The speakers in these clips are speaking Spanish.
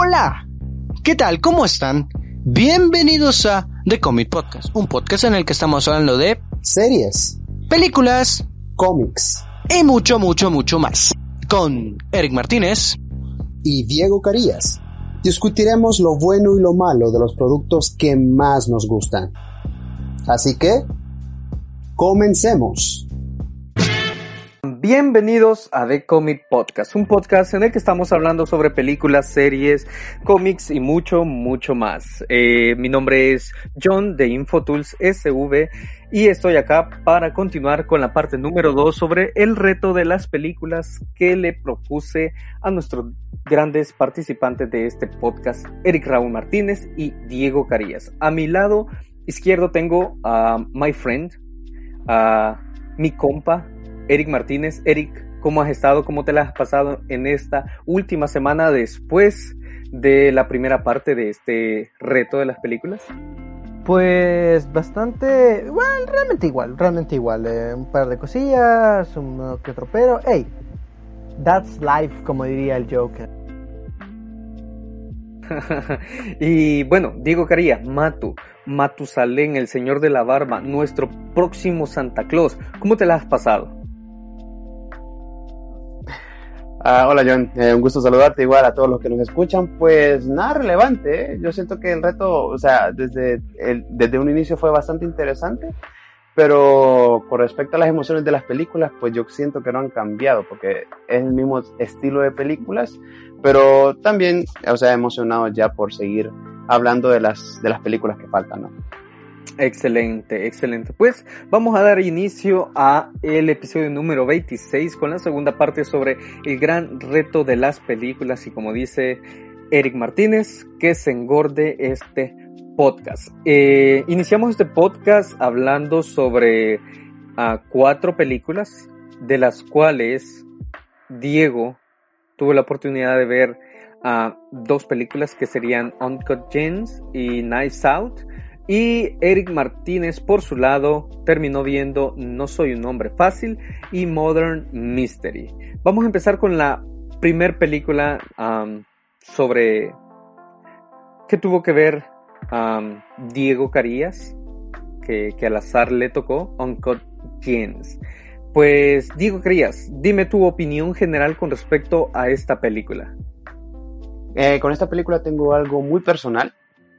Hola, ¿qué tal? ¿Cómo están? Bienvenidos a The Comic Podcast, un podcast en el que estamos hablando de series, películas, cómics y mucho, mucho, mucho más. Con Eric Martínez y Diego Carías. Discutiremos lo bueno y lo malo de los productos que más nos gustan. Así que, comencemos. Bienvenidos a The Comic Podcast, un podcast en el que estamos hablando sobre películas, series, cómics y mucho, mucho más. Eh, mi nombre es John de Infotools SV y estoy acá para continuar con la parte número 2 sobre el reto de las películas que le propuse a nuestros grandes participantes de este podcast, Eric Raúl Martínez y Diego Carías. A mi lado izquierdo tengo a my friend, a mi compa, Eric Martínez. Eric, ¿cómo has estado? ¿Cómo te la has pasado en esta última semana después de la primera parte de este reto de las películas? Pues bastante, bueno, realmente igual, realmente igual. Eh, un par de cosillas, un que otro pero. Hey, that's life, como diría el Joker. y bueno, Diego Caría, Matu, Matusalén, el señor de la barba, nuestro próximo Santa Claus. ¿Cómo te la has pasado? Ah, hola John, eh, un gusto saludarte igual a todos los que nos escuchan. Pues nada relevante, ¿eh? yo siento que el reto, o sea, desde, el, desde un inicio fue bastante interesante, pero con respecto a las emociones de las películas, pues yo siento que no han cambiado, porque es el mismo estilo de películas, pero también, o sea, emocionado ya por seguir hablando de las, de las películas que faltan, ¿no? Excelente, excelente. Pues vamos a dar inicio a el episodio número 26 con la segunda parte sobre el gran reto de las películas y como dice Eric Martínez, que se engorde este podcast. Eh, iniciamos este podcast hablando sobre uh, cuatro películas, de las cuales Diego tuvo la oportunidad de ver uh, dos películas que serían Uncut Gems y Nice Out. Y Eric Martínez, por su lado, terminó viendo No Soy un Hombre Fácil y Modern Mystery. Vamos a empezar con la primer película sobre qué tuvo que ver Diego Carías, que, que, al azar le tocó, Uncut Gems. Pues Diego Carías, dime tu opinión general con respecto a esta película. Eh, con esta película tengo algo muy personal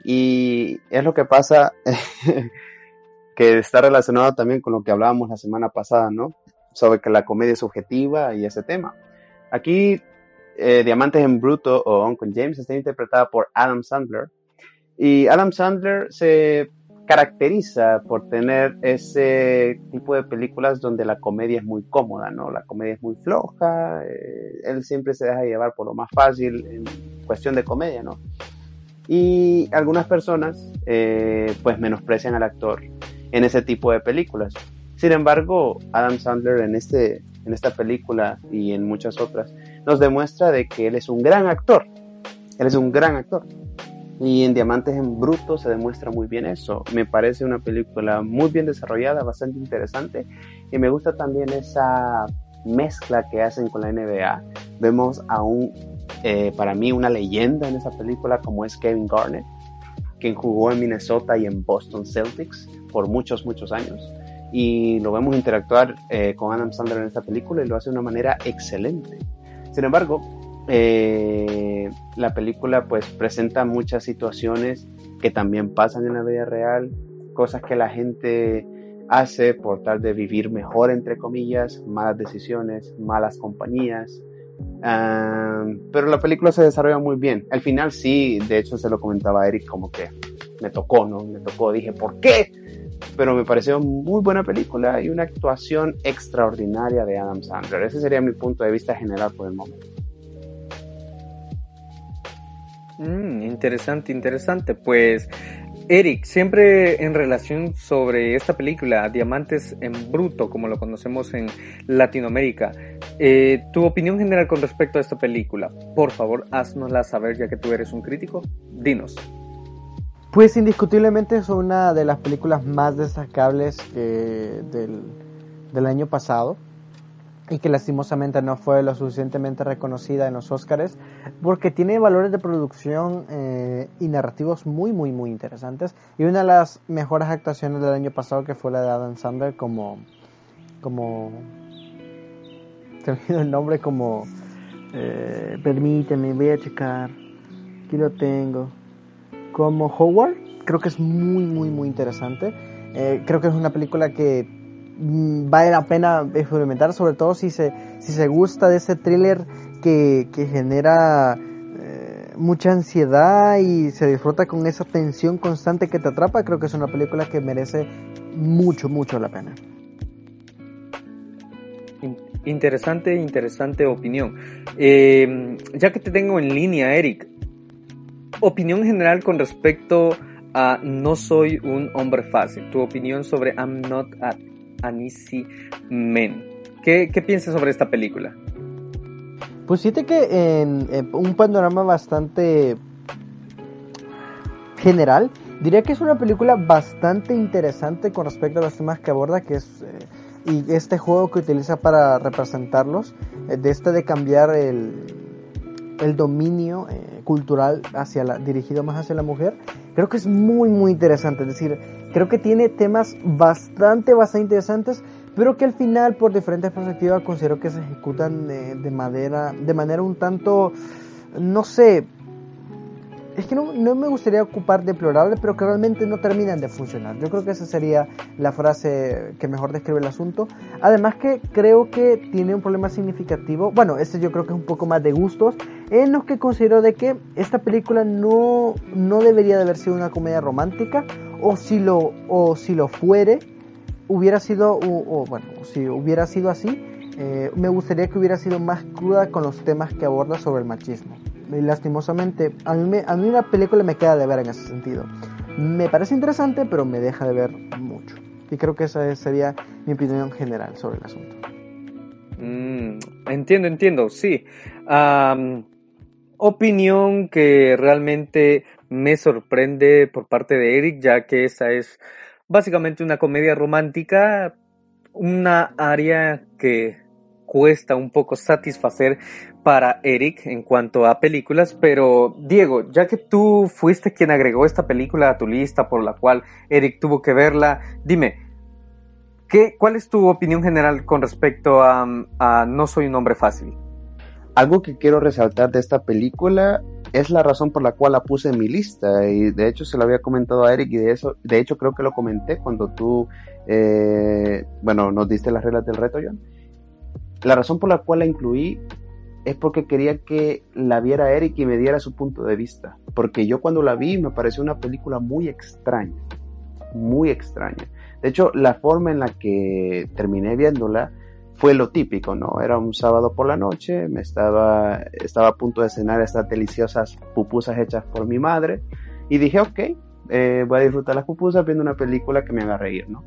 y es lo que pasa que está relacionado también con lo que hablábamos la semana pasada, ¿no? Sobre que la comedia es subjetiva y ese tema. Aquí, eh, Diamantes en Bruto o Uncle James está interpretada por Adam Sandler. Y Adam Sandler se caracteriza por tener ese tipo de películas donde la comedia es muy cómoda, ¿no? La comedia es muy floja, eh, él siempre se deja llevar por lo más fácil en cuestión de comedia, ¿no? Y algunas personas eh, pues menosprecian al actor en ese tipo de películas. Sin embargo, Adam Sandler en, este, en esta película y en muchas otras nos demuestra de que él es un gran actor. Él es un gran actor. Y en Diamantes en Bruto se demuestra muy bien eso. Me parece una película muy bien desarrollada, bastante interesante. Y me gusta también esa mezcla que hacen con la NBA. Vemos a un eh, para mí una leyenda en esa película como es Kevin Garnett, quien jugó en Minnesota y en Boston Celtics por muchos, muchos años. Y lo vemos interactuar eh, con Adam Sandler en esta película y lo hace de una manera excelente. Sin embargo, eh, la película pues presenta muchas situaciones que también pasan en la vida real, cosas que la gente hace por tal de vivir mejor, entre comillas, malas decisiones, malas compañías, pero la película se desarrolla muy bien. Al final sí, de hecho se lo comentaba Eric como que me tocó, ¿no? Me tocó, dije, ¿por qué? Pero me pareció muy buena película y una actuación extraordinaria de Adam Sandler. Ese sería mi punto de vista general por el momento. Mm, interesante, interesante. Pues Eric, siempre en relación sobre esta película, Diamantes en Bruto, como lo conocemos en Latinoamérica, eh, tu opinión general con respecto a esta película, por favor, haznosla saber ya que tú eres un crítico. Dinos. Pues indiscutiblemente es una de las películas más destacables del, del año pasado. Y que lastimosamente no fue lo suficientemente reconocida en los Oscars porque tiene valores de producción eh, y narrativos muy muy muy interesantes. Y una de las mejores actuaciones del año pasado que fue la de Adam Sandler como como te el nombre como eh, permíteme voy a checar aquí lo tengo como Howard creo que es muy muy muy interesante. Eh, creo que es una película que vale la pena experimentar, sobre todo si se, si se gusta de ese thriller que, que genera eh, mucha ansiedad y se disfruta con esa tensión constante que te atrapa, creo que es una película que merece mucho, mucho la pena. Interesante, interesante opinión. Eh, ya que te tengo en línea, Eric, opinión general con respecto a No soy un hombre fácil. Tu opinión sobre I'm not a Anisi Men. ¿Qué, ¿Qué, piensas sobre esta película? Pues fíjate que en, un panorama bastante general, diría que es una película bastante interesante con respecto a los temas que aborda, que es eh, y este juego que utiliza para representarlos, eh, de este de cambiar el, el dominio eh, cultural hacia la, dirigido más hacia la mujer, creo que es muy muy interesante. Es decir, creo que tiene temas bastante, bastante interesantes, pero que al final, por diferentes perspectivas, considero que se ejecutan de, de manera, de manera un tanto, no sé, es que no, no, me gustaría ocupar deplorable, pero que realmente no terminan de funcionar. Yo creo que esa sería la frase que mejor describe el asunto. Además que creo que tiene un problema significativo, bueno, este yo creo que es un poco más de gustos, en los que considero de que esta película no, no debería de haber sido una comedia romántica, o si lo, o si lo fuere, hubiera sido, o, bueno, si hubiera sido así, eh, me gustaría que hubiera sido más cruda con los temas que aborda sobre el machismo. Y lastimosamente, a mí, a mí la película me queda de ver en ese sentido. Me parece interesante, pero me deja de ver mucho. Y creo que esa sería mi opinión general sobre el asunto. Mm, entiendo, entiendo, sí. opinión que realmente me sorprende por parte de Eric, ya que esa es básicamente una comedia romántica, una área que cuesta un poco satisfacer para Eric en cuanto a películas, pero Diego, ya que tú fuiste quien agregó esta película a tu lista por la cual Eric tuvo que verla, dime, ¿qué, ¿cuál es tu opinión general con respecto a, No soy un hombre fácil? Algo que quiero resaltar de esta película es la razón por la cual la puse en mi lista y de hecho se lo había comentado a Eric y de eso, de hecho creo que lo comenté cuando tú, eh, bueno, nos diste las reglas del reto, John. La razón por la cual la incluí es porque quería que la viera Eric y me diera su punto de vista. Porque yo cuando la vi me pareció una película muy extraña. Muy extraña. De hecho, la forma en la que terminé viéndola fue lo típico, ¿no? Era un sábado por la noche, me estaba, estaba a punto de cenar estas deliciosas pupusas hechas por mi madre y dije, ok, eh, voy a disfrutar las pupusas viendo una película que me haga reír, ¿no?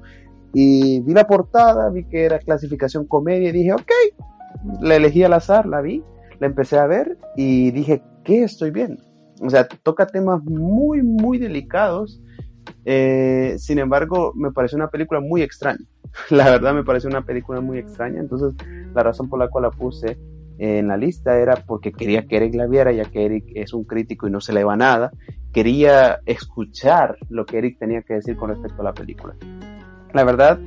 Y vi la portada, vi que era clasificación comedia y dije, ok, la elegí al azar, la vi, la empecé a ver y dije, ¿qué estoy viendo? O sea, toca temas muy, muy delicados. Eh, sin embargo, me pareció una película muy extraña. La verdad me pareció una película muy extraña. Entonces, la razón por la cual la puse en la lista era porque quería que Eric la viera, ya que Eric es un crítico y no se le va nada. Quería escuchar lo que Eric tenía que decir con respecto a la película. La verdad,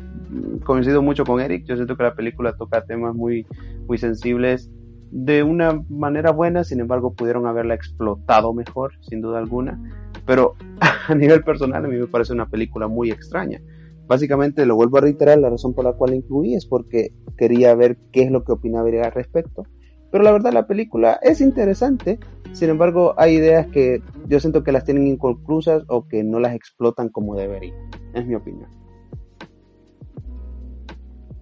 coincido mucho con Eric. Yo siento que la película toca temas muy, muy sensibles de una manera buena, sin embargo pudieron haberla explotado mejor, sin duda alguna. Pero a nivel personal a mí me parece una película muy extraña. Básicamente, lo vuelvo a reiterar, la razón por la cual la incluí es porque quería ver qué es lo que opinaba Eric al respecto. Pero la verdad la película es interesante, sin embargo hay ideas que yo siento que las tienen inconclusas o que no las explotan como deberían. Es mi opinión.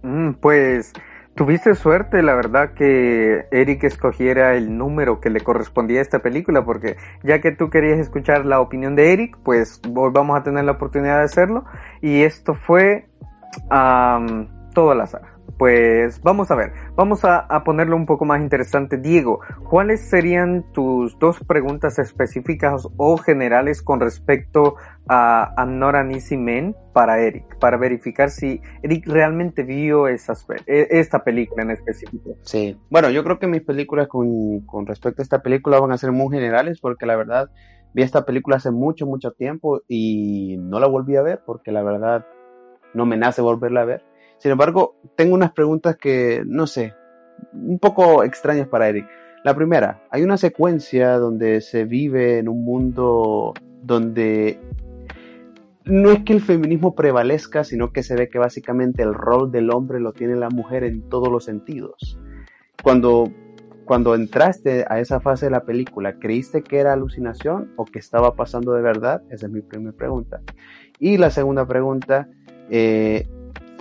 Mm, pues tuviste suerte, la verdad, que Eric escogiera el número que le correspondía a esta película, porque ya que tú querías escuchar la opinión de Eric, pues hoy vamos a tener la oportunidad de hacerlo. Y esto fue toda la saga. Pues vamos a ver, vamos a, a, ponerlo un poco más interesante. Diego, ¿cuáles serían tus dos preguntas específicas o generales con respecto a, a Not an Easy Men para Eric? Para verificar si Eric realmente vio esas, e, esta película en específico. Sí, bueno, yo creo que mis películas con, con respecto a esta película van a ser muy generales porque la verdad vi esta película hace mucho, mucho tiempo y no la volví a ver porque la verdad no me nace volverla a ver sin embargo, tengo unas preguntas que, no sé, un poco extrañas para Eric. La primera, hay una secuencia donde se vive en un mundo donde no es que el feminismo prevalezca, sino que se ve que básicamente el rol del hombre lo tiene la mujer en todos los sentidos. Cuando, cuando entraste a esa fase de la película, ¿creíste que era alucinación o que estaba pasando de verdad? Esa es mi primera pregunta. Y la segunda pregunta, eh,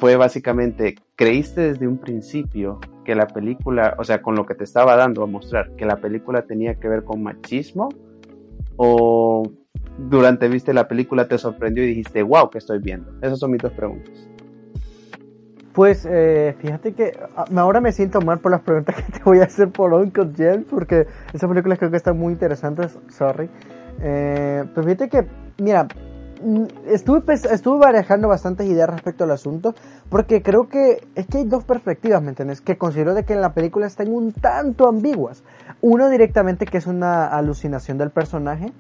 fue básicamente, ¿creíste desde un principio que la película, o sea, con lo que te estaba dando a mostrar, que la película tenía que ver con machismo? ¿O durante viste la película te sorprendió y dijiste, wow, ¿qué estoy viendo? Esas son mis dos preguntas. Pues eh, fíjate que ah, ahora me siento mal por las preguntas que te voy a hacer por Uncle James, porque esas películas creo que están muy interesantes, sorry. Eh, pues fíjate que, mira, estuve, estuve barajando bastantes ideas respecto al asunto, porque creo que es que hay dos perspectivas, ¿me entiendes? Que considero de que en la película están un tanto ambiguas. Uno directamente que es una alucinación del personaje,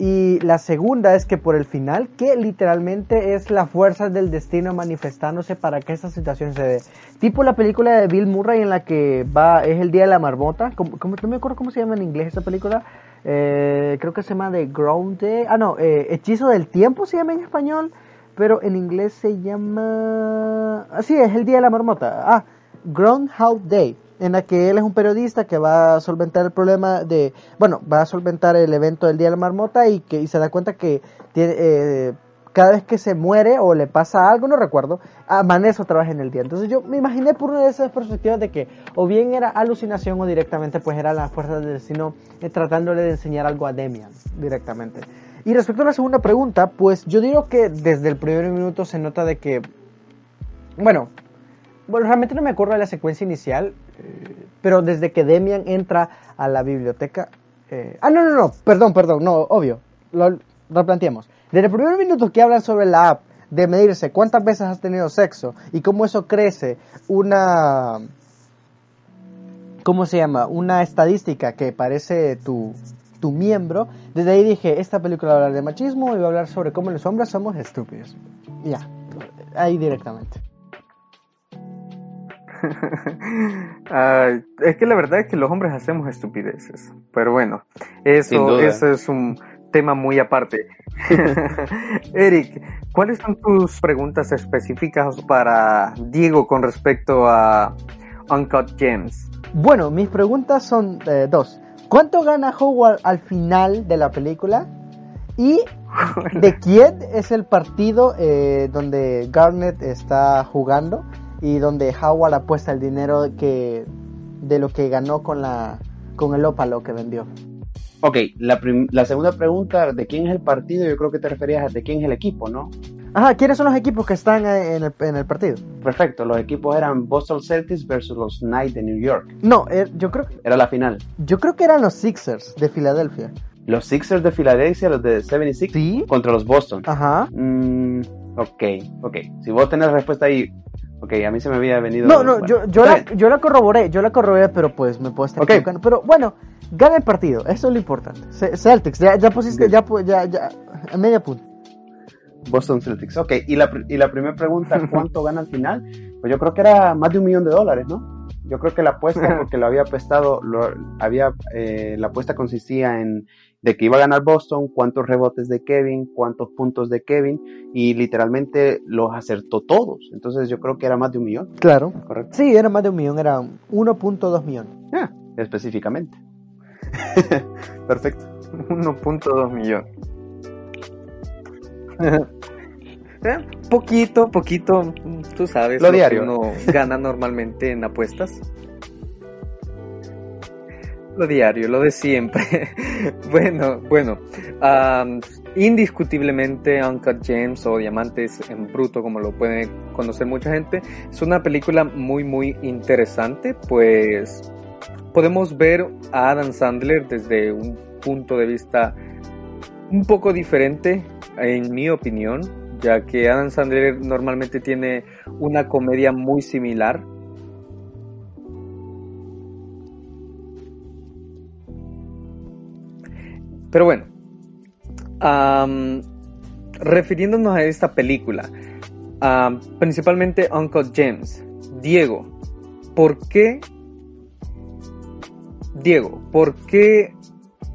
y la segunda es que por el final, que literalmente es la fuerza del destino manifestándose para que esta situación se dé. Tipo la película de Bill Murray en la que va, es el día de la marmota, como, no me acuerdo cómo se llama en inglés esa película, eh, creo que se llama The Ground Day. Ah, no, eh, Hechizo del Tiempo se llama en español, pero en inglés se llama. Ah, sí, es el Día de la Marmota. Ah, Groundhog Day, en la que él es un periodista que va a solventar el problema de. Bueno, va a solventar el evento del Día de la Marmota y que se da cuenta que tiene. Eh, cada vez que se muere o le pasa algo, no recuerdo, amanece otra vez en el día. Entonces yo me imaginé por una de esas perspectivas de que o bien era alucinación o directamente pues era la fuerza del destino eh, tratándole de enseñar algo a Demian directamente. Y respecto a la segunda pregunta, pues yo digo que desde el primer minuto se nota de que, bueno, bueno realmente no me acuerdo de la secuencia inicial, eh, pero desde que Demian entra a la biblioteca... Eh, ah, no, no, no, perdón, perdón, no, obvio, lo replanteamos. Desde el primer minuto que hablan sobre la app de medirse cuántas veces has tenido sexo y cómo eso crece una ¿cómo se llama? una estadística que parece tu, tu miembro, desde ahí dije, esta película va a hablar de machismo y va a hablar sobre cómo los hombres somos estúpidos. Ya, ahí directamente. es que la verdad es que los hombres hacemos estupideces, pero bueno, eso, eso es un tema muy aparte. Eric, ¿cuáles son tus preguntas específicas para Diego con respecto a Uncut Gems? Bueno, mis preguntas son eh, dos. ¿Cuánto gana Howard al final de la película? ¿Y de quién es el partido eh, donde Garnet está jugando y donde Howard apuesta el dinero que de lo que ganó con la con el ópalo que vendió? Ok, la, la, segunda pregunta, ¿de quién es el partido? Yo creo que te referías a de quién es el equipo, ¿no? Ajá, ¿quiénes son los equipos que están en el, en el partido? Perfecto, los equipos eran Boston Celtics versus los Knights de New York. No, er, yo creo Era la final. Yo creo que eran los Sixers de Filadelfia. Los Sixers de Filadelfia, los de 76, ¿Sí? contra los Boston. Ajá. Mm, ok, ok. Si vos tenés respuesta ahí, Ok, a mí se me había venido. No, no, yo, yo, la, yo la corroboré, yo la corroboré, pero pues me puedo estar equivocando. Pero bueno, gana el partido, eso es lo importante. Celtics, ya, ya pusiste, ya, ya, ya, media punta. Boston Celtics, ok. Y la, y la primera pregunta, ¿cuánto gana al final? Pues yo creo que era más de un millón de dólares, ¿no? Yo creo que la apuesta, porque lo había apostado, lo, había, eh, la apuesta consistía en de que iba a ganar Boston, cuántos rebotes de Kevin, cuántos puntos de Kevin, y literalmente los acertó todos. Entonces yo creo que era más de un millón. Claro. Correcto. Sí, era más de un millón, era 1.2 millones. Ah, específicamente. Perfecto. 1.2 millones. Eh, poquito, poquito, tú sabes. Lo, diario. uno gana normalmente en apuestas. Lo diario, lo de siempre. bueno, bueno. indiscutiblemente Uncut James o Diamantes en Bruto, como lo puede conocer mucha gente, es una película muy, muy interesante, pues podemos ver a Adam Sandler desde un punto de vista un poco diferente, en mi opinión, ya que Adam Sandler normalmente tiene una comedia muy similar. Pero bueno, refiriéndonos a esta película, principalmente Uncle James, Diego, ¿por qué, Diego, por qué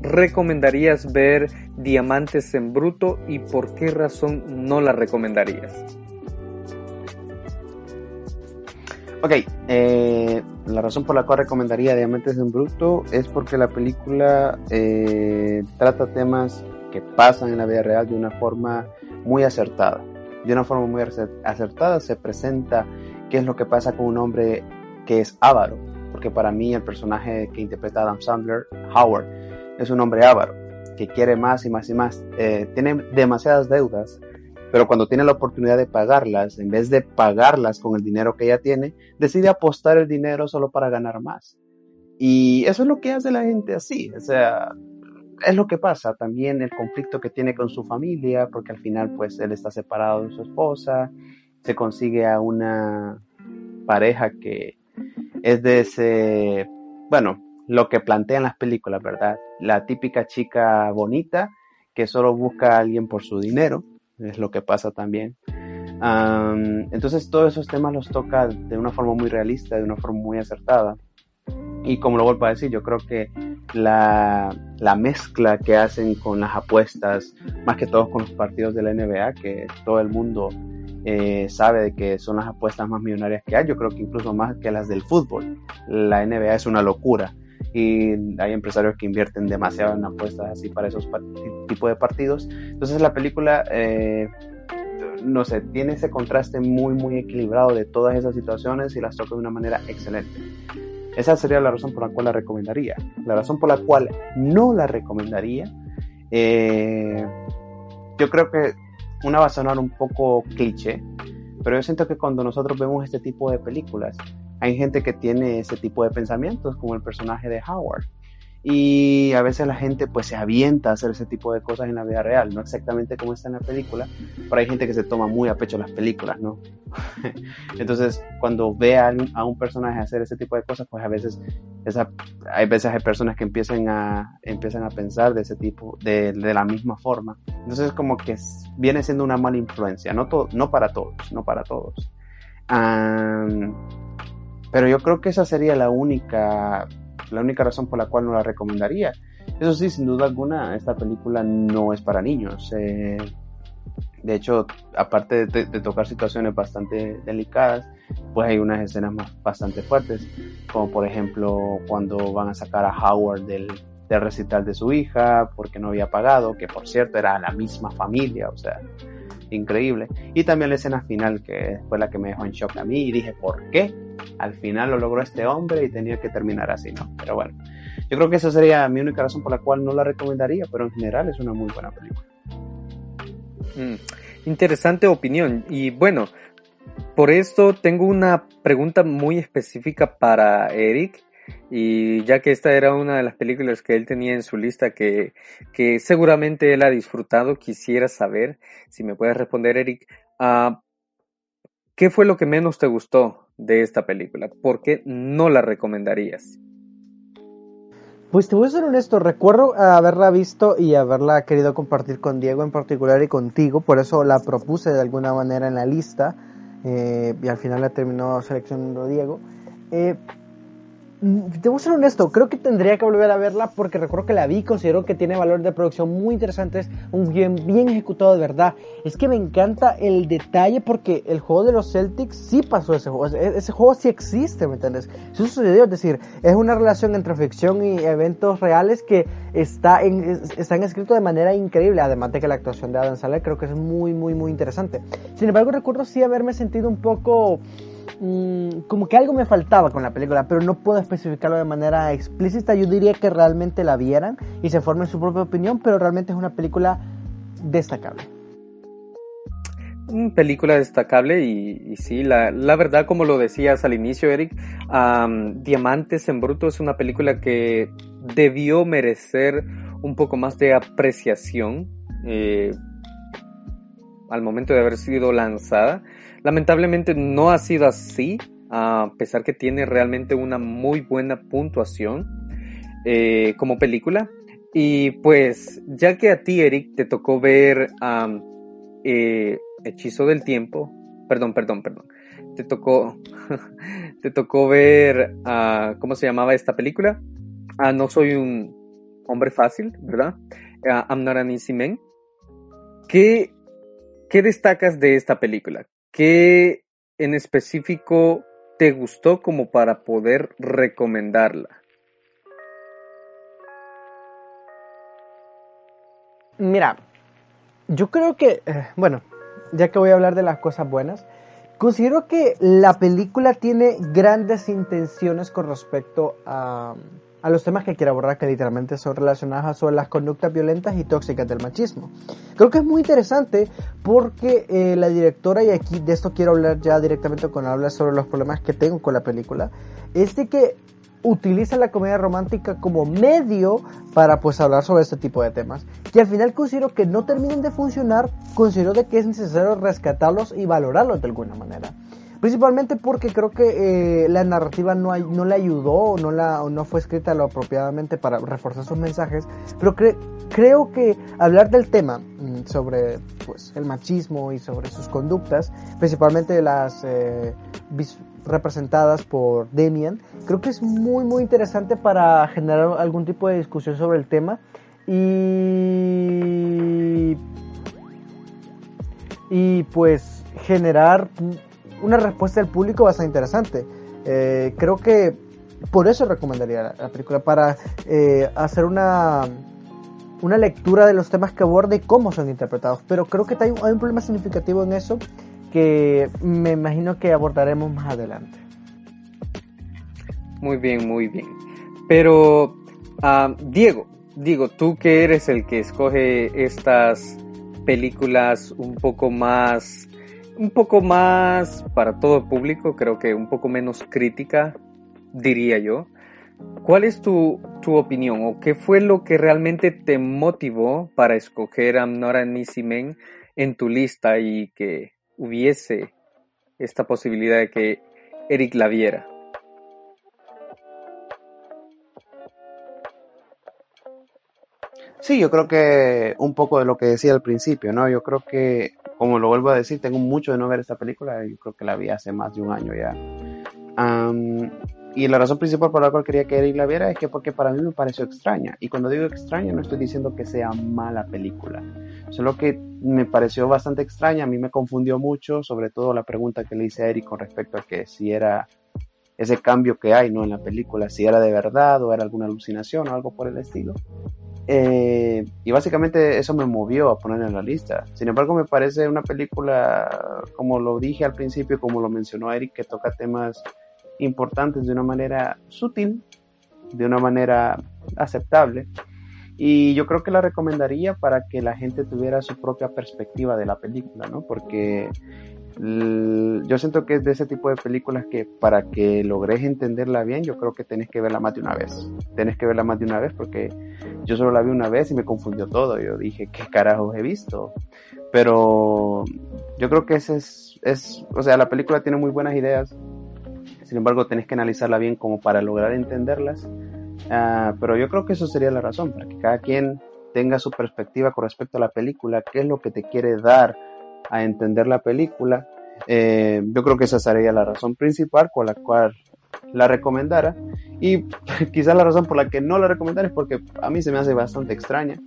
recomendarías ver Diamantes en Bruto y por qué razón no la recomendarías? Ok, eh, la razón por la cual recomendaría Diamantes en Bruto es porque la película eh, trata temas que pasan en la vida real de una forma muy acertada. De una forma muy acertada se presenta qué es lo que pasa con un hombre que es avaro, porque para mí el personaje que interpreta Adam Sandler, Howard, es un hombre avaro, que quiere más y más y más, eh, tiene demasiadas deudas pero cuando tiene la oportunidad de pagarlas, en vez de pagarlas con el dinero que ella tiene, decide apostar el dinero solo para ganar más. Y eso es lo que hace la gente así, o sea, es lo que pasa, también el conflicto que tiene con su familia, porque al final pues él está separado de su esposa, se consigue a una pareja que es de ese, bueno, lo que plantean las películas, ¿verdad? La típica chica bonita que solo busca a alguien por su dinero es lo que pasa también. entonces todos esos temas los toca de una forma muy realista, de una forma muy acertada. Y como lo vuelvo a decir, yo creo que la, la, mezcla que hacen con las apuestas, más que todo con los partidos de la NBA, que todo el mundo eh, sabe que son las apuestas más millonarias que hay, yo creo que incluso más que las del fútbol. La NBA es una locura y hay empresarios que invierten demasiado en apuestas así para esos tipos de partidos. Entonces la película, eh, no sé, tiene ese contraste muy, muy equilibrado de todas esas situaciones y las toca de una manera excelente. Esa sería la razón por la cual la recomendaría. La razón por la cual no la recomendaría, eh, yo creo que una va a sonar un poco cliché, pero yo siento que cuando nosotros vemos este tipo de películas, hay gente que tiene ese tipo de pensamientos, como el personaje de Howard. Y a veces la gente pues se avienta a hacer ese tipo de cosas en la vida real, no exactamente como está en la película, pero hay gente que se toma muy a pecho las películas, ¿no? Entonces, cuando ve a, un personaje hacer ese tipo de cosas, pues a veces esa, hay veces hay personas que empiezan a, empiezan a pensar de ese tipo, de, de la misma forma. Entonces, como que viene siendo una mala influencia, no, no para todos, no para todos. Pero yo creo que esa sería la única, la única razón por la cual no la recomendaría. Eso sí, sin duda alguna, esta película no es para niños. Eh, de hecho, aparte de, tocar situaciones bastante delicadas, pues hay unas escenas bastante fuertes, como por ejemplo cuando van a sacar a Howard del, del recital de su hija porque no había pagado, que por cierto era la misma familia, o sea, increíble. Y también la escena final, que fue la que me dejó en shock a mí y dije, ¿por qué? Al final lo logró este hombre y tenía que terminar así, ¿no? Pero bueno, yo creo que esa sería mi única razón por la cual no la recomendaría, pero en general es una muy buena película. Mm, interesante opinión. Y bueno, por esto tengo una pregunta muy específica para Eric. Y ya que esta era una de las películas que él tenía en su lista que, que seguramente él ha disfrutado, quisiera saber si me puedes responder, Eric, ¿qué fue lo que menos te gustó de esta película? ¿Por qué no la recomendarías? Pues te voy a ser honesto, recuerdo haberla visto y haberla querido compartir con Diego en particular y contigo, por eso la propuse de alguna manera en la lista eh, y al final la terminó seleccionando Diego. Eh, Debo ser honesto, creo que tendría que volver a verla porque recuerdo que la vi considero que tiene valor de producción muy interesantes, un guion bien ejecutado de verdad. Es que me encanta el detalle porque el juego de los Celtics sí pasó ese juego, ese juego sí existe, ¿me entiendes? Eso sucedió, es decir, es una relación entre ficción y eventos reales que está en, están escritos de manera increíble, además de que la actuación de Adam Sandler creo que es muy, muy, muy interesante. Sin embargo, recuerdo sí haberme sentido un poco mm, como que algo me faltaba con la película, pero no puedo especificarlo de manera explícita. Yo diría que realmente la vieran y se formen su propia opinión, pero realmente es una película destacable. película destacable y, sí, la, la, verdad, como lo decías al inicio, Eric, Diamantes en Bruto es una película que debió merecer un poco más de apreciación eh, al momento de haber sido lanzada. Lamentablemente no ha sido así, a pesar que tiene realmente una muy buena puntuación eh, como película. Y pues, ya que a ti, Eric, te tocó ver eh, Hechizo del Tiempo, perdón, perdón, perdón, te tocó, te tocó ver, uh, ¿cómo se llamaba esta película? Ah, no soy un hombre fácil, ¿verdad? Uh, I'm not easy man. ¿Qué, ¿Qué destacas de esta película? ¿Qué en específico te gustó como para poder recomendarla? Mira, yo creo que, eh, bueno, ya que voy a hablar de las cosas buenas, considero que la película tiene grandes intenciones con respecto a, a los temas que quiere abordar, que literalmente son relacionados a las conductas violentas y tóxicas del machismo. Creo que es muy interesante porque eh, la directora, y aquí de esto quiero hablar ya directamente con habla sobre los problemas que tengo con la película, es de que utiliza la comedia romántica como medio para pues hablar sobre este tipo de temas que al final considero que no terminen de funcionar considero de que es necesario rescatarlos y valorarlos de alguna manera principalmente porque creo que eh, la narrativa no, no le ayudó no, la, no fue escrita lo apropiadamente para reforzar sus mensajes pero creo que hablar del tema mm, sobre pues el machismo y sobre sus conductas principalmente las eh, representadas por Demian. Creo que es muy muy interesante para generar algún tipo de discusión sobre el tema y y pues generar una respuesta del público bastante interesante. Eh, creo que por eso recomendaría la, película para eh, hacer una una lectura de los temas que aborda y cómo son interpretados. Pero creo que hay un problema significativo en eso que me imagino que abordaremos más adelante. Muy bien, muy bien. Pero, ah, Diego, digo, tú que eres el que escoge estas películas un poco más, un poco más para todo público, creo que un poco menos crítica, diría yo. ¿Cuál es tu, tu opinión o qué fue lo que realmente te motivó para escoger a Nora Nisimen en tu lista y que hubiese esta posibilidad de que Eric la viera. Sí, yo creo que un poco de lo que decía al principio, ¿no? Yo creo que, como lo vuelvo a decir, tengo mucho de no ver esta película, yo creo que la vi hace más de un año ya. Y la razón principal por la cual quería que Eric la viera es que porque para mí me pareció extraña. Y cuando digo extraña no estoy diciendo que sea mala película. Solo que me pareció bastante extraña, a mí me confundió mucho, sobre todo la pregunta que le hice a Eric con respecto a que si era ese cambio que hay ¿no? en la película, si era de verdad o era alguna alucinación o algo por el estilo. Eh, y básicamente eso me movió a poner en la lista. Sin embargo, me parece una película, como lo dije al principio, como lo mencionó Eric, que toca temas importantes de una manera sutil, de una manera aceptable. Y yo creo que la recomendaría para que la gente tuviera su propia perspectiva de la película, ¿no? Porque yo siento que es de ese tipo de películas que para que logres entenderla bien, yo creo que tenés que verla más de una vez. Tenés que verla más de una vez porque yo solo la vi una vez y me confundió todo. Yo dije, ¿qué carajos he visto? Pero yo creo que ese es, es, o sea, la película tiene muy buenas ideas, sin embargo, tenés que analizarla bien como para lograr entenderlas. Ah, pero yo creo que eso sería la razón, para que cada quien tenga su perspectiva con respecto a la película, qué es lo que te quiere dar a entender la película. Eh, yo creo que esa sería la razón principal con la cual la recomendara. Y quizás la razón por la que no la recomendara es porque a mí se me hace bastante extraña,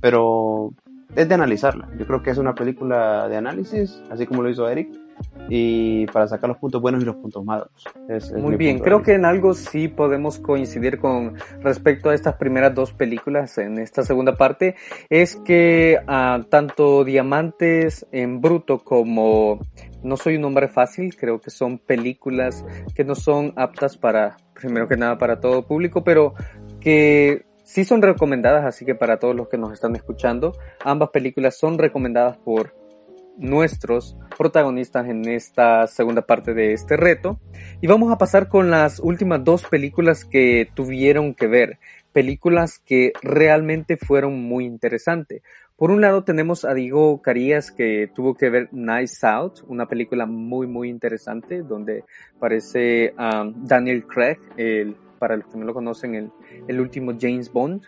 pero es de analizarla. Yo creo que es una película de análisis, así como lo hizo Eric y para sacar los puntos buenos y los puntos malos. Es- es Muy bien, creo que en algo sí podemos coincidir con respecto a estas primeras dos películas en esta segunda parte, es que ah, tanto Diamantes en Bruto como No soy un hombre fácil, creo que son películas que no son aptas para, primero que nada, para todo público, pero que sí son recomendadas, así que para todos los que nos están escuchando, ambas películas son recomendadas por nuestros protagonistas en esta segunda parte de este reto. Y vamos a pasar con las últimas dos películas que tuvieron que ver, películas que realmente fueron muy interesantes. Por un lado tenemos a Diego Carías que tuvo que ver Nice Out, una película muy muy interesante donde aparece um, Daniel Craig, el, para los que no lo conocen, el, el último James Bond.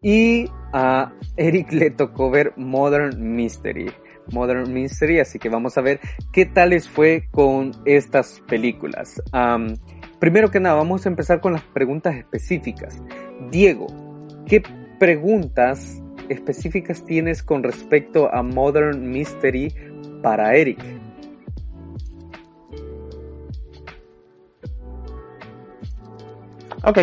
Y a Eric le tocó ver Modern Mystery. Modern Mystery, así que vamos a ver qué tal les fue con estas películas. Am, primero que nada, vamos a empezar con las preguntas específicas. Diego, ¿qué preguntas específicas tienes con respecto a Modern Mystery para Eric? Ok.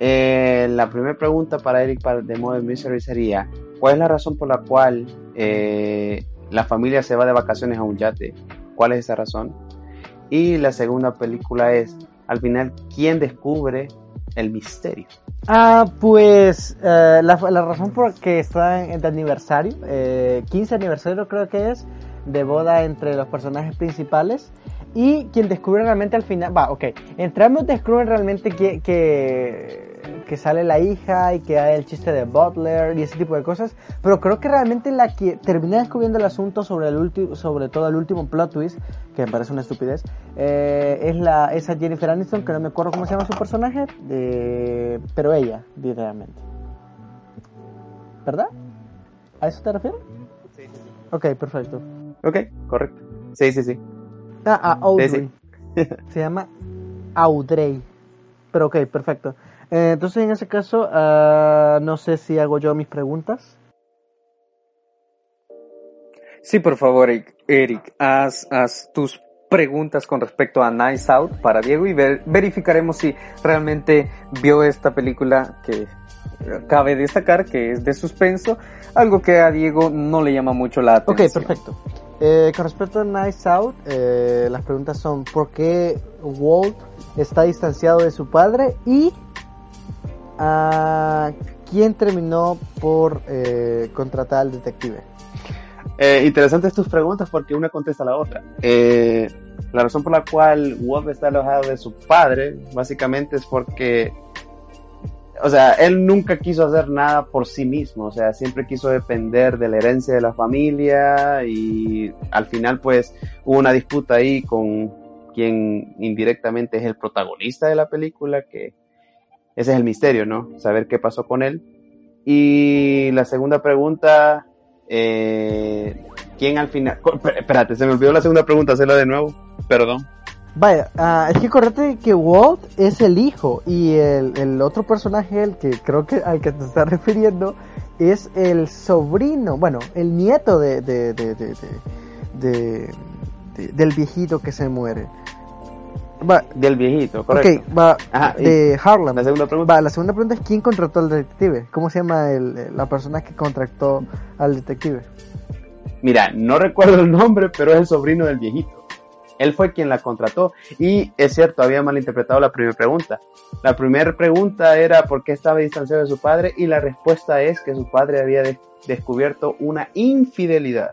Eh, la primera pregunta para Eric de Modern Mystery sería, ¿cuál es la razón por la cual eh, la familia se va de vacaciones a un yate? ¿Cuál es esa razón? Y la segunda película es, al final, ¿quién descubre el misterio? Ah, pues eh, la, la razón por que está en, de aniversario, eh, 15 aniversario creo que es, de boda entre los personajes principales. Y quien descubre realmente al final, va, ok, entre ambos descubren realmente que, que, que sale la hija y que hay el chiste de Butler y ese tipo de cosas, pero creo que realmente la que termina descubriendo el asunto sobre el último, sobre todo el último plot twist, que me parece una estupidez, eh, es la esa Jennifer Aniston, que no me acuerdo cómo se llama su personaje, eh, pero ella, literalmente. ¿Verdad? ¿A eso te refieres? Ok, perfecto. Ok, correcto. Sí, sí, sí. Ah, a Audrey. Sí, Se llama Audrey. Pero ok, perfecto. Eh, entonces, en ese caso, ah, no sé si hago yo mis preguntas. Sí, por favor, Eric, haz, haz tus preguntas con respecto a Nice Out para Diego y ver- verificaremos si realmente vio esta película que cabe destacar que es de suspenso, algo que a Diego no le llama mucho la Ok, atención. perfecto. Eh, con respecto a Nice Out, eh, las preguntas son ¿por qué Walt está distanciado de su padre? Y ah, ¿quién terminó por eh, contratar al detective? Eh, interesantes tus preguntas porque una contesta a la otra. Eh, la razón por la cual Wolf está alejado de su padre, básicamente es porque, o sea, él nunca quiso hacer nada por sí mismo, o sea, siempre quiso depender de la herencia de la familia y al final pues hubo una disputa ahí con quien indirectamente es el protagonista de la película, que ese es el misterio, ¿no? Saber qué pasó con él. Y la segunda pregunta, eh, ¿quién al final? Espérate, se me olvidó la segunda pregunta, hacerla de nuevo. Perdón. Vaya, ah, es que correcto que Walt es el hijo y el, el otro personaje, el que creo que al que te estás refiriendo, es el sobrino, bueno, el nieto de, de- de- de- del viejito que se muere. Va, Del viejito, correcto. ok, va, Ajá, de Harlem. La segunda pregunta. Va, la segunda pregunta es quién contrató al detective. ¿Cómo se llama el- la persona que contrató al detective? Mira, no recuerdo el nombre, pero es el sobrino del viejito. Él fue quien la contrató. Y es cierto, había malinterpretado la primera pregunta. La primera pregunta era por qué estaba distanciado de su padre y la respuesta es que su padre había de- descubierto una infidelidad.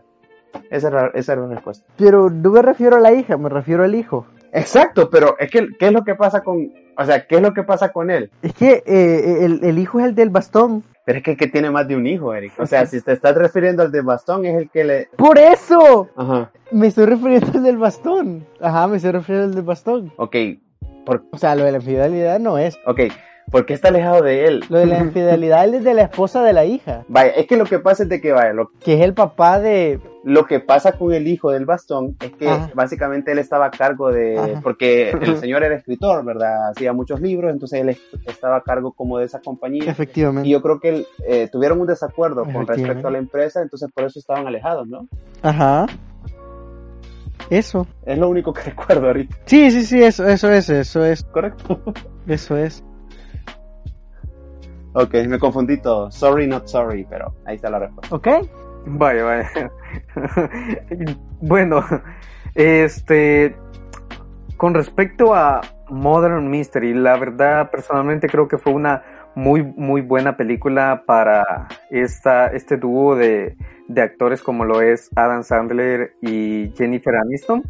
Esa era, esa era la respuesta. Pero no me refiero a la hija, me refiero al hijo. Exacto, pero es que, ¿qué es lo que pasa con, o sea, qué es lo que pasa con él? Es que eh, el, el hijo es el del bastón. Pero es que, que tiene más de un hijo, Eric. O sea, si te estás refiriendo al de bastón, es el que le... ¡Por eso! Ajá. Me estoy refiriendo al del bastón. Ajá, me estoy refiriendo al del bastón. Ok, por, O sea, lo de la infidelidad no es. ok, ¿por qué está alejado de él? Lo de la infidelidad es de la esposa de la hija, Vaya, es que lo que pasa es de que, vaya, lo, que es el papá de... lo que pasa con el hijo del bastón es que Ajá. básicamente él estaba a cargo de, Ajá. porque el señor era escritor, ¿verdad? Hacía muchos libros, entonces él es- estaba a cargo como de esa compañía. Efectivamente. Y yo creo que él, eh, tuvieron un desacuerdo con respecto a la empresa, entonces por eso estaban alejados, ¿no? Ajá. Eso. Es lo único que recuerdo ahorita. Sí, sí, sí, eso, eso es, eso es, ¿Correcto? eso es. Ok, me confundí todo. Sorry, not sorry, pero ahí está la respuesta. ¿Ok? Vaya, vaya. bueno, este, con respecto a Modern Mystery, la verdad personalmente creo que fue una muy muy buena película para esta este dúo de, de actores como lo es Adam Sandler y Jennifer Aniston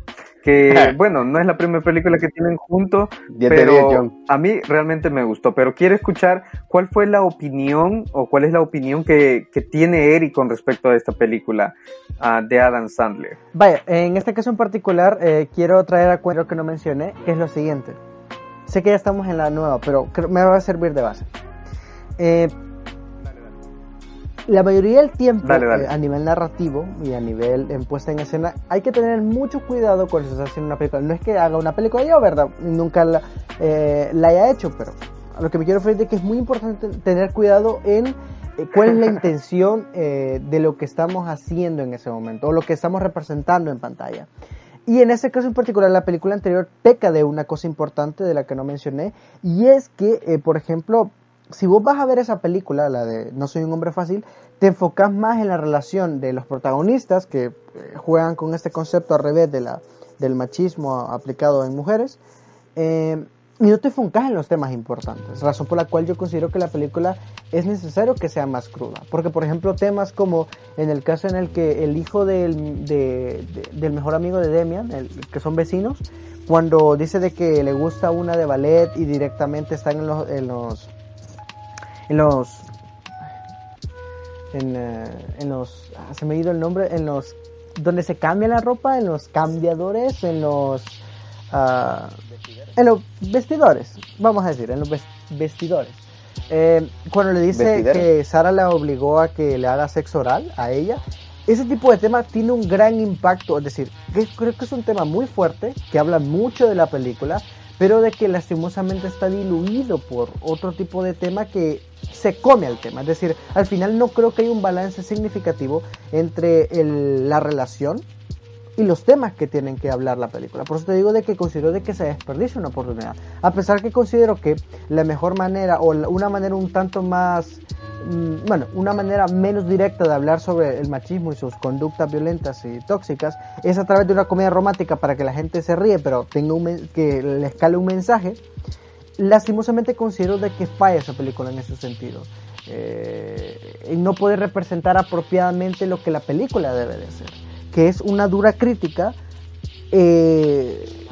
que bueno no es la primera película que tienen juntos pero a mí realmente me gustó pero quiero escuchar cuál fue la opinión o cuál es la opinión que, que tiene Eric con respecto a esta película ah, de Adam Sandler Vaya, en este caso en particular eh, quiero traer a cuenta lo que no mencioné, que es lo siguiente. Sé que ya estamos en la nueva, pero creo- me va a servir de base. Eh, la mayoría del tiempo, Dale, dale. eh, a nivel narrativo y a nivel en puesta en escena, hay que tener mucho cuidado cuando se está haciendo una película. No es que haga una película yo, ¿verdad? Nunca la, eh, la haya hecho, pero a lo que me quiero referir es que es muy importante tener cuidado en eh, cuál es la intención de lo que estamos haciendo en ese momento o lo que estamos representando en pantalla. Y en ese caso en particular, la película anterior peca de una cosa importante de la que no mencioné, y es que, por ejemplo, si vos vas a ver esa película, la de No soy un hombre fácil, te enfocas más en la relación de los protagonistas que eh, juegan con este concepto al revés de la, del machismo aplicado en mujeres. eh, y no te enfocas en los temas importantes, razón por la cual yo considero que la película es necesario que sea más cruda. Porque, por ejemplo, temas como en el caso en el que el hijo del, de- de- del mejor amigo de Demian, el- que son vecinos, cuando dice de que le gusta una de ballet y directamente están en los... En los, en los en, eh, en los ah, se me ha ido el nombre en los donde se cambia la ropa en los cambiadores en los ah, en los vestidores vamos a decir en los ves- vestidores. Eh, cuando le dice que Sara la obligó a que le haga sexo oral a ella ese tipo de tema tiene un gran impacto es decir que creo que es un tema muy fuerte que habla mucho de la película pero de que lastimosamente está diluido por otro tipo de tema que se come al tema. Es decir, al final no creo que haya un balance significativo entre el- la relación y los temas que tienen que hablar la película. Por eso te digo de que considero de que se desperdicia una oportunidad. A pesar que considero que la mejor manera o una manera un tanto más mm, bueno, una manera menos directa de hablar sobre el machismo y sus conductas violentas y tóxicas es a través de una comedia romántica para que la gente se ríe, pero tenga un que le escale un mensaje. Lastimosamente considero de que falla esa película en ese sentido. Eh, en no poder representar apropiadamente lo que la película debe de ser, que es una dura crítica eh,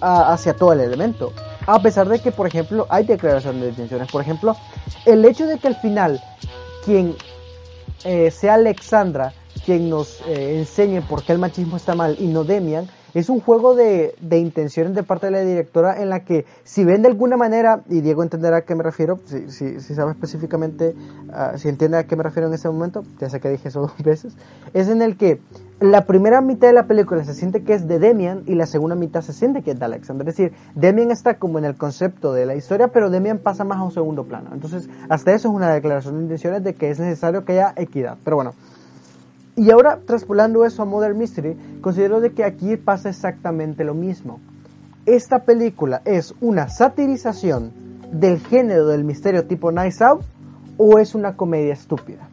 a- hacia todo el elemento. A pesar de que, por ejemplo, hay declaración de intenciones. Por ejemplo, el hecho de que al final quien eh, sea Alexandra quien nos eh, enseñe por qué el machismo está mal y no Demian, es un juego de, de intenciones de parte de la directora en la que si ven de alguna manera, y Diego entenderá a qué me refiero, si, si, sabe específicamente, ah, si entiende a qué me refiero en ese momento, ya sé que dije eso dos veces, es en el que la primera mitad de la película se siente que es de Demian y la segunda mitad se siente que es de Alexander. Es decir, Demian está como en el concepto de la historia, pero Demian pasa más a un segundo plano. Entonces, hasta eso es una declaración de intenciones de que es necesario que haya equidad. Pero bueno, y ahora, traspolando eso a Modern Mystery, considero de que aquí pasa exactamente lo mismo. Esta película es una satirización del género del misterio tipo Nice Out o es una comedia estúpida.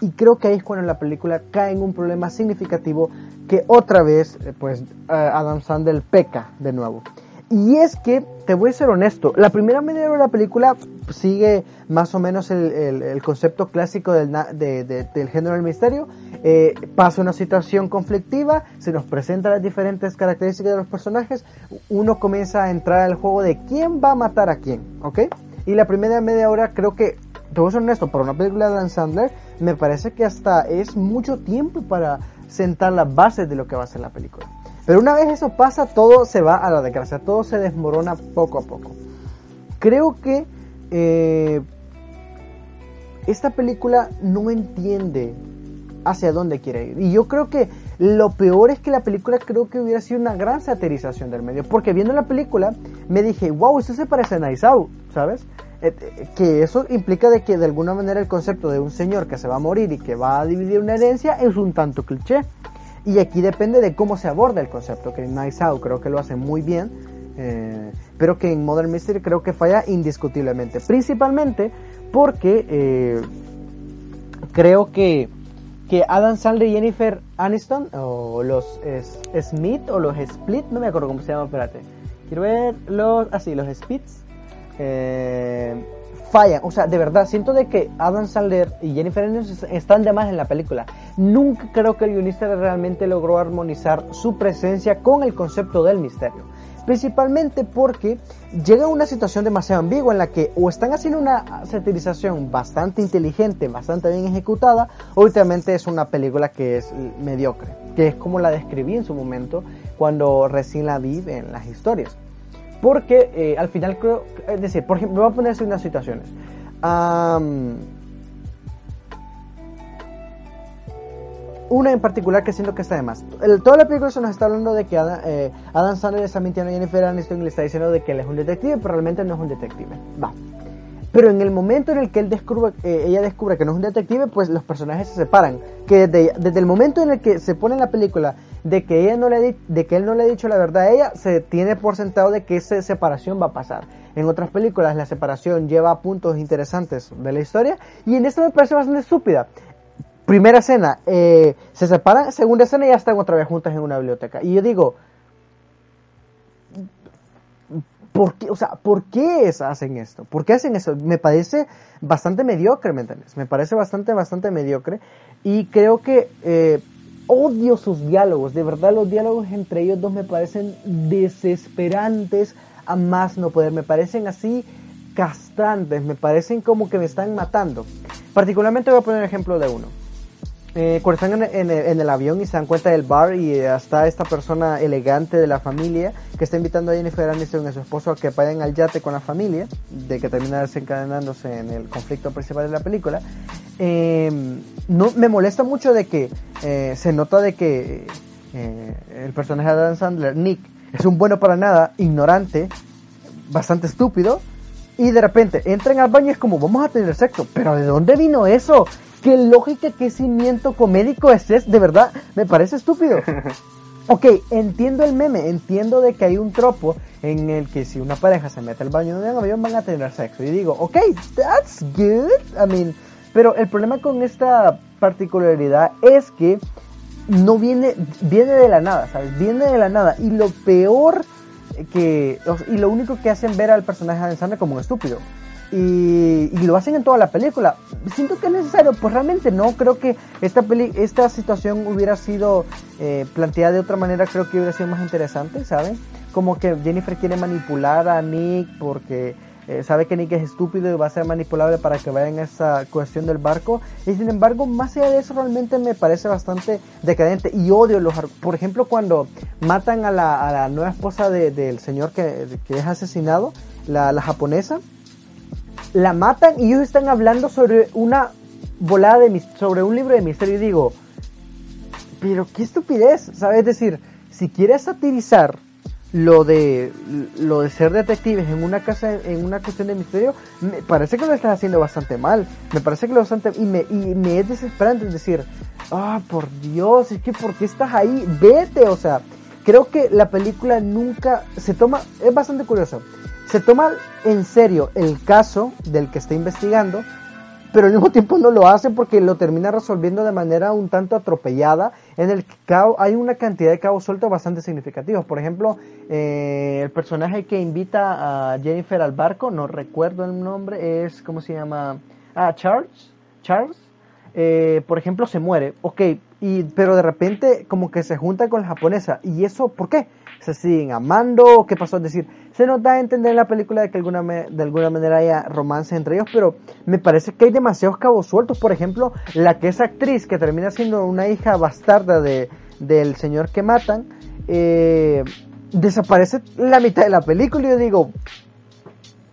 Y creo que ahí es cuando la película cae en un problema significativo que otra vez, eh, pues, eh, Adam Sandler peca de nuevo. Y es que, te voy a ser honesto, la primera media hora de la película sigue más o menos el, concepto clásico del género del misterio. Eh, pasa una situación conflictiva, se nos presentan las diferentes características de los personajes, uno comienza a entrar al juego de quién va a matar a quién, ¿ok? Y la primera media hora creo que, te voy a ser honesto, para una película de Dan Sandler, me parece que hasta es mucho tiempo para sentar las bases de lo que va a ser la película. Pero una vez eso pasa, todo se va a la desgracia, todo se desmorona poco a poco. Creo que eh, esta película no entiende hacia dónde quiere ir. Y yo creo que lo peor es que la película creo que hubiera sido una gran satirización del medio. Porque viendo la película me dije, wow, esto se parece a Nice ¿sabes? Eh, eh, que eso implica de que de alguna manera el concepto de un señor que se va a morir y que va a dividir una herencia es un tanto cliché. Y aquí depende de cómo se aborda el concepto, que en Nice Out creo que lo hace muy bien, eh, pero que en Modern Mystery creo que falla indiscutiblemente. Principalmente porque eh, creo que, que Adam Sandler y Jennifer Aniston, o los Smith, o los Split, no me acuerdo cómo se llama, espérate. Quiero ver los, así, ah, los Spits. Eh, fallan. O sea, de verdad, siento de que Adam Sandler y Jennifer Aniston están de más en la película. Nunca creo que el guionista realmente logró armonizar su presencia con el concepto del misterio. Principalmente porque llega una situación demasiado ambigua en la que o están haciendo una satirización bastante inteligente, bastante bien ejecutada, o últimamente es una película que es mediocre, que es como la describí en su momento cuando recién la vi en las historias. Porque eh, al final creo, es decir, por ejemplo, voy a ponerse unas situaciones. una en particular que siento que está de más. toda la película se nos está hablando de que Adam, eh, Adam Sandler está mintiendo a Jennifer Aniston y le está diciendo de que él es un detective, pero realmente no es un detective. Va. Pero en el momento en el que él descubre, eh, ella descubre que no es un detective, pues los personajes se separan. Que desde, desde, el momento en el que se pone en la película de que, ella no le, de que él no le ha dicho la verdad a ella, se tiene por sentado de que esa separación va a pasar. En otras películas la separación lleva a puntos interesantes de la historia y en esto me parece bastante estúpida. Primera escena, eh, se separan, segunda escena ya están otra vez juntas en una biblioteca. Y yo digo, ¿Por qué, o sea, ¿por qué hacen esto? ¿Por qué hacen eso? Me parece bastante mediocre, ¿me entiendes? Me parece bastante, bastante mediocre. Y creo que eh, odio sus diálogos. De verdad, los diálogos entre ellos dos me parecen desesperantes a más no poder. Me parecen así castrantes. Me parecen como que me están matando. Particularmente voy a poner el ejemplo de uno. Eh, cuando están en, el avión y se dan cuenta del bar y está esta persona elegante de la familia que está invitando a Jennifer Aniston y a su esposo a que vayan al yate con la familia, de que termina desencadenándose en el conflicto principal de la película, eh, no, me molesta mucho de que eh, se nota de que eh, el personaje de Adam Sandler, Nick, es un bueno para nada, ignorante, bastante estúpido, y de repente entran al baño y es como, vamos a tener sexo, pero ¿de dónde vino eso? ¿Qué lógica, qué cimiento comédico es ese? De verdad, me parece estúpido. Ok, entiendo el meme, entiendo de que hay un tropo en el que si una pareja se mete al baño de un avión van a tener sexo. Y digo, ok, that's good. I mean, pero el problema con esta particularidad es que no viene, viene de la nada, ¿sabes? Viene de la nada. Y lo peor que, y lo único que hacen ver al personaje de Sandra como un estúpido y, lo hacen en toda la película. Siento que es necesario, pues realmente no, creo que esta, peli esta situación hubiera sido eh, planteada de otra manera, creo que hubiera sido más interesante, ¿saben? Como que Jennifer quiere manipular a Nick porque eh, sabe que Nick es estúpido y va a ser manipulable para que vaya en esa cuestión del barco. Y sin embargo, más allá de eso, realmente me parece bastante decadente y odio los. Por ejemplo, cuando matan a la, a la nueva esposa del señor que, que, es asesinado, la, la japonesa la matan y ellos están hablando sobre una volada de sobre un libro de misterio y digo, pero qué estupidez, ¿sabes? Es decir, si quieres satirizar lo de lo de ser detectives en una casa en una cuestión de misterio me parece que lo estás haciendo bastante mal me parece que lo bastante y me y me es desesperante decir ah por Dios es que por qué estás ahí vete o sea creo que la película nunca se toma es bastante curioso se toma en serio el caso del que está investigando, pero al mismo tiempo no lo hace porque lo termina resolviendo de manera un tanto atropellada, en el que hay una cantidad de cabos sueltos bastante significativos. Por ejemplo, eh, el personaje que invita a Jennifer al barco, no recuerdo el nombre, es, ¿cómo se llama? Ah, Charles. Charles. Eh, por ejemplo, se muere, ok, y, pero de repente como que se junta con la japonesa. ¿Y eso por qué? ¿Se siguen amando? ¿Qué pasó? Es decir, se nos da a entender en la película de que alguna de alguna manera haya romance entre ellos, pero me parece que hay demasiados cabos sueltos. Por ejemplo, la que es actriz, que termina siendo una hija bastarda de, del señor que matan, eh, desaparece la mitad de la película y yo digo,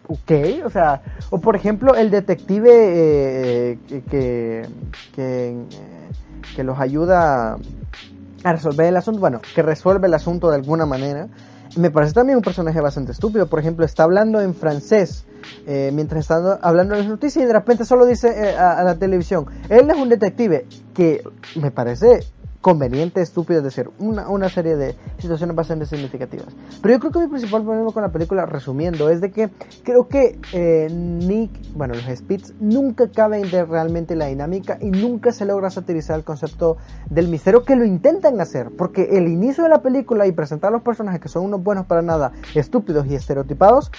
ok, o sea, o por ejemplo el detective eh, que, que, que, los ayuda a resolver el asunto, bueno, que resuelve el asunto de alguna manera, me parece también un personaje bastante estúpido. Por ejemplo, está hablando en francés eh, mientras está hablando en las noticias y de repente solo dice eh, a, la televisión, él es un detective, que me parece conveniente, estúpido, es decir, una, una serie de situaciones bastante significativas. Pero yo creo que mi principal problema con la película, resumiendo, es de que creo que eh, Nick, bueno, los Spits nunca caben de realmente la dinámica y nunca se logra satirizar el concepto del misterio que lo intentan hacer, porque el inicio de la película y presentar a los personajes que son unos buenos para nada, estúpidos y estereotipados,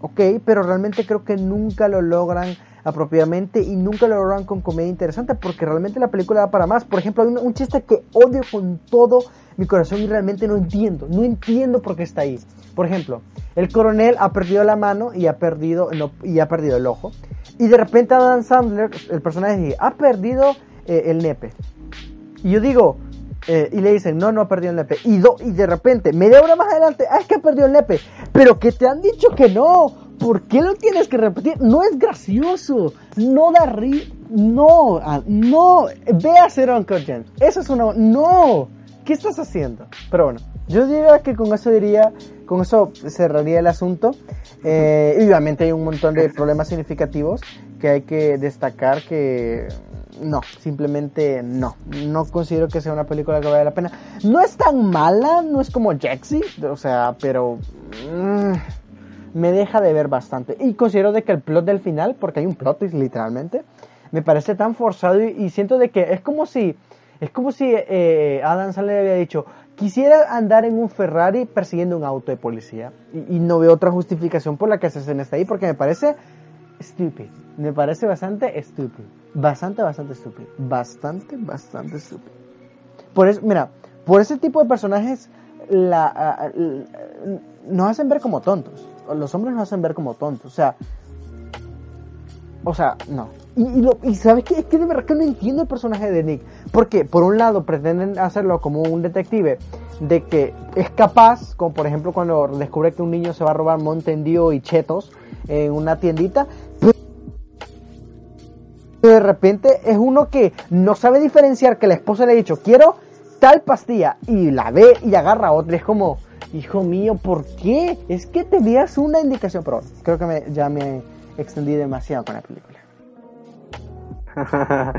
ok, pero realmente creo que nunca lo logran apropiadamente y nunca lo logran con comedia interesante porque realmente la película da para más. Por ejemplo, hay un, chiste que odio con todo mi corazón y realmente no entiendo, no entiendo por qué está ahí. Por ejemplo, el coronel ha perdido la mano y ha perdido, y ha perdido el ojo. Y de repente Adam Sandler, el personaje, dice, ha perdido eh, el nepe. Y yo digo, eh, y le dicen, no, no ha perdido el nepe. Y, y de repente, media hora más adelante, ah, es que ha perdido el nepe. Pero que te han dicho que no. ¿Por qué lo tienes que repetir? No es gracioso. No da ri... No, ah, no. Ve a hacer Uncle James. Eso es una... No. ¿Qué estás haciendo? Pero bueno, yo diría que con eso diría, con eso cerraría el asunto. Eh, obviamente hay un montón de problemas significativos que hay que destacar que no, simplemente no. No considero que sea una película que vale la pena. No es tan mala, no es como Jaxi, o sea, pero... Mm, me deja de ver bastante. Y considero de que el plot del final, porque hay un plot literalmente, me parece tan forzado y, siento de que es como si, es como si eh, Adam Sandler había dicho, quisiera andar en un Ferrari persiguiendo un auto de policía. Y, no veo otra justificación por la que se escena está ahí, porque me parece estúpido. Me parece bastante estúpido. Bastante, bastante estúpido. Bastante, bastante estúpido. Por eso, mira, por ese tipo de personajes la, nos hacen ver como tontos los hombres nos hacen ver como tontos. O sea, o sea, no. Y, sabes qué? Es que de verdad que no entiendo el personaje de Nick. Porque por un lado pretenden hacerlo como un detective de que es capaz, como por ejemplo cuando descubre que un niño se va a robar Mountain y chetos en una tiendita. Pero de repente es uno que no sabe diferenciar que la esposa le ha dicho quiero tal pastilla y la ve y agarra otra. Es como, hijo mío, ¿por qué? Es que tenías una indicación, pero creo que ya me extendí demasiado con la película.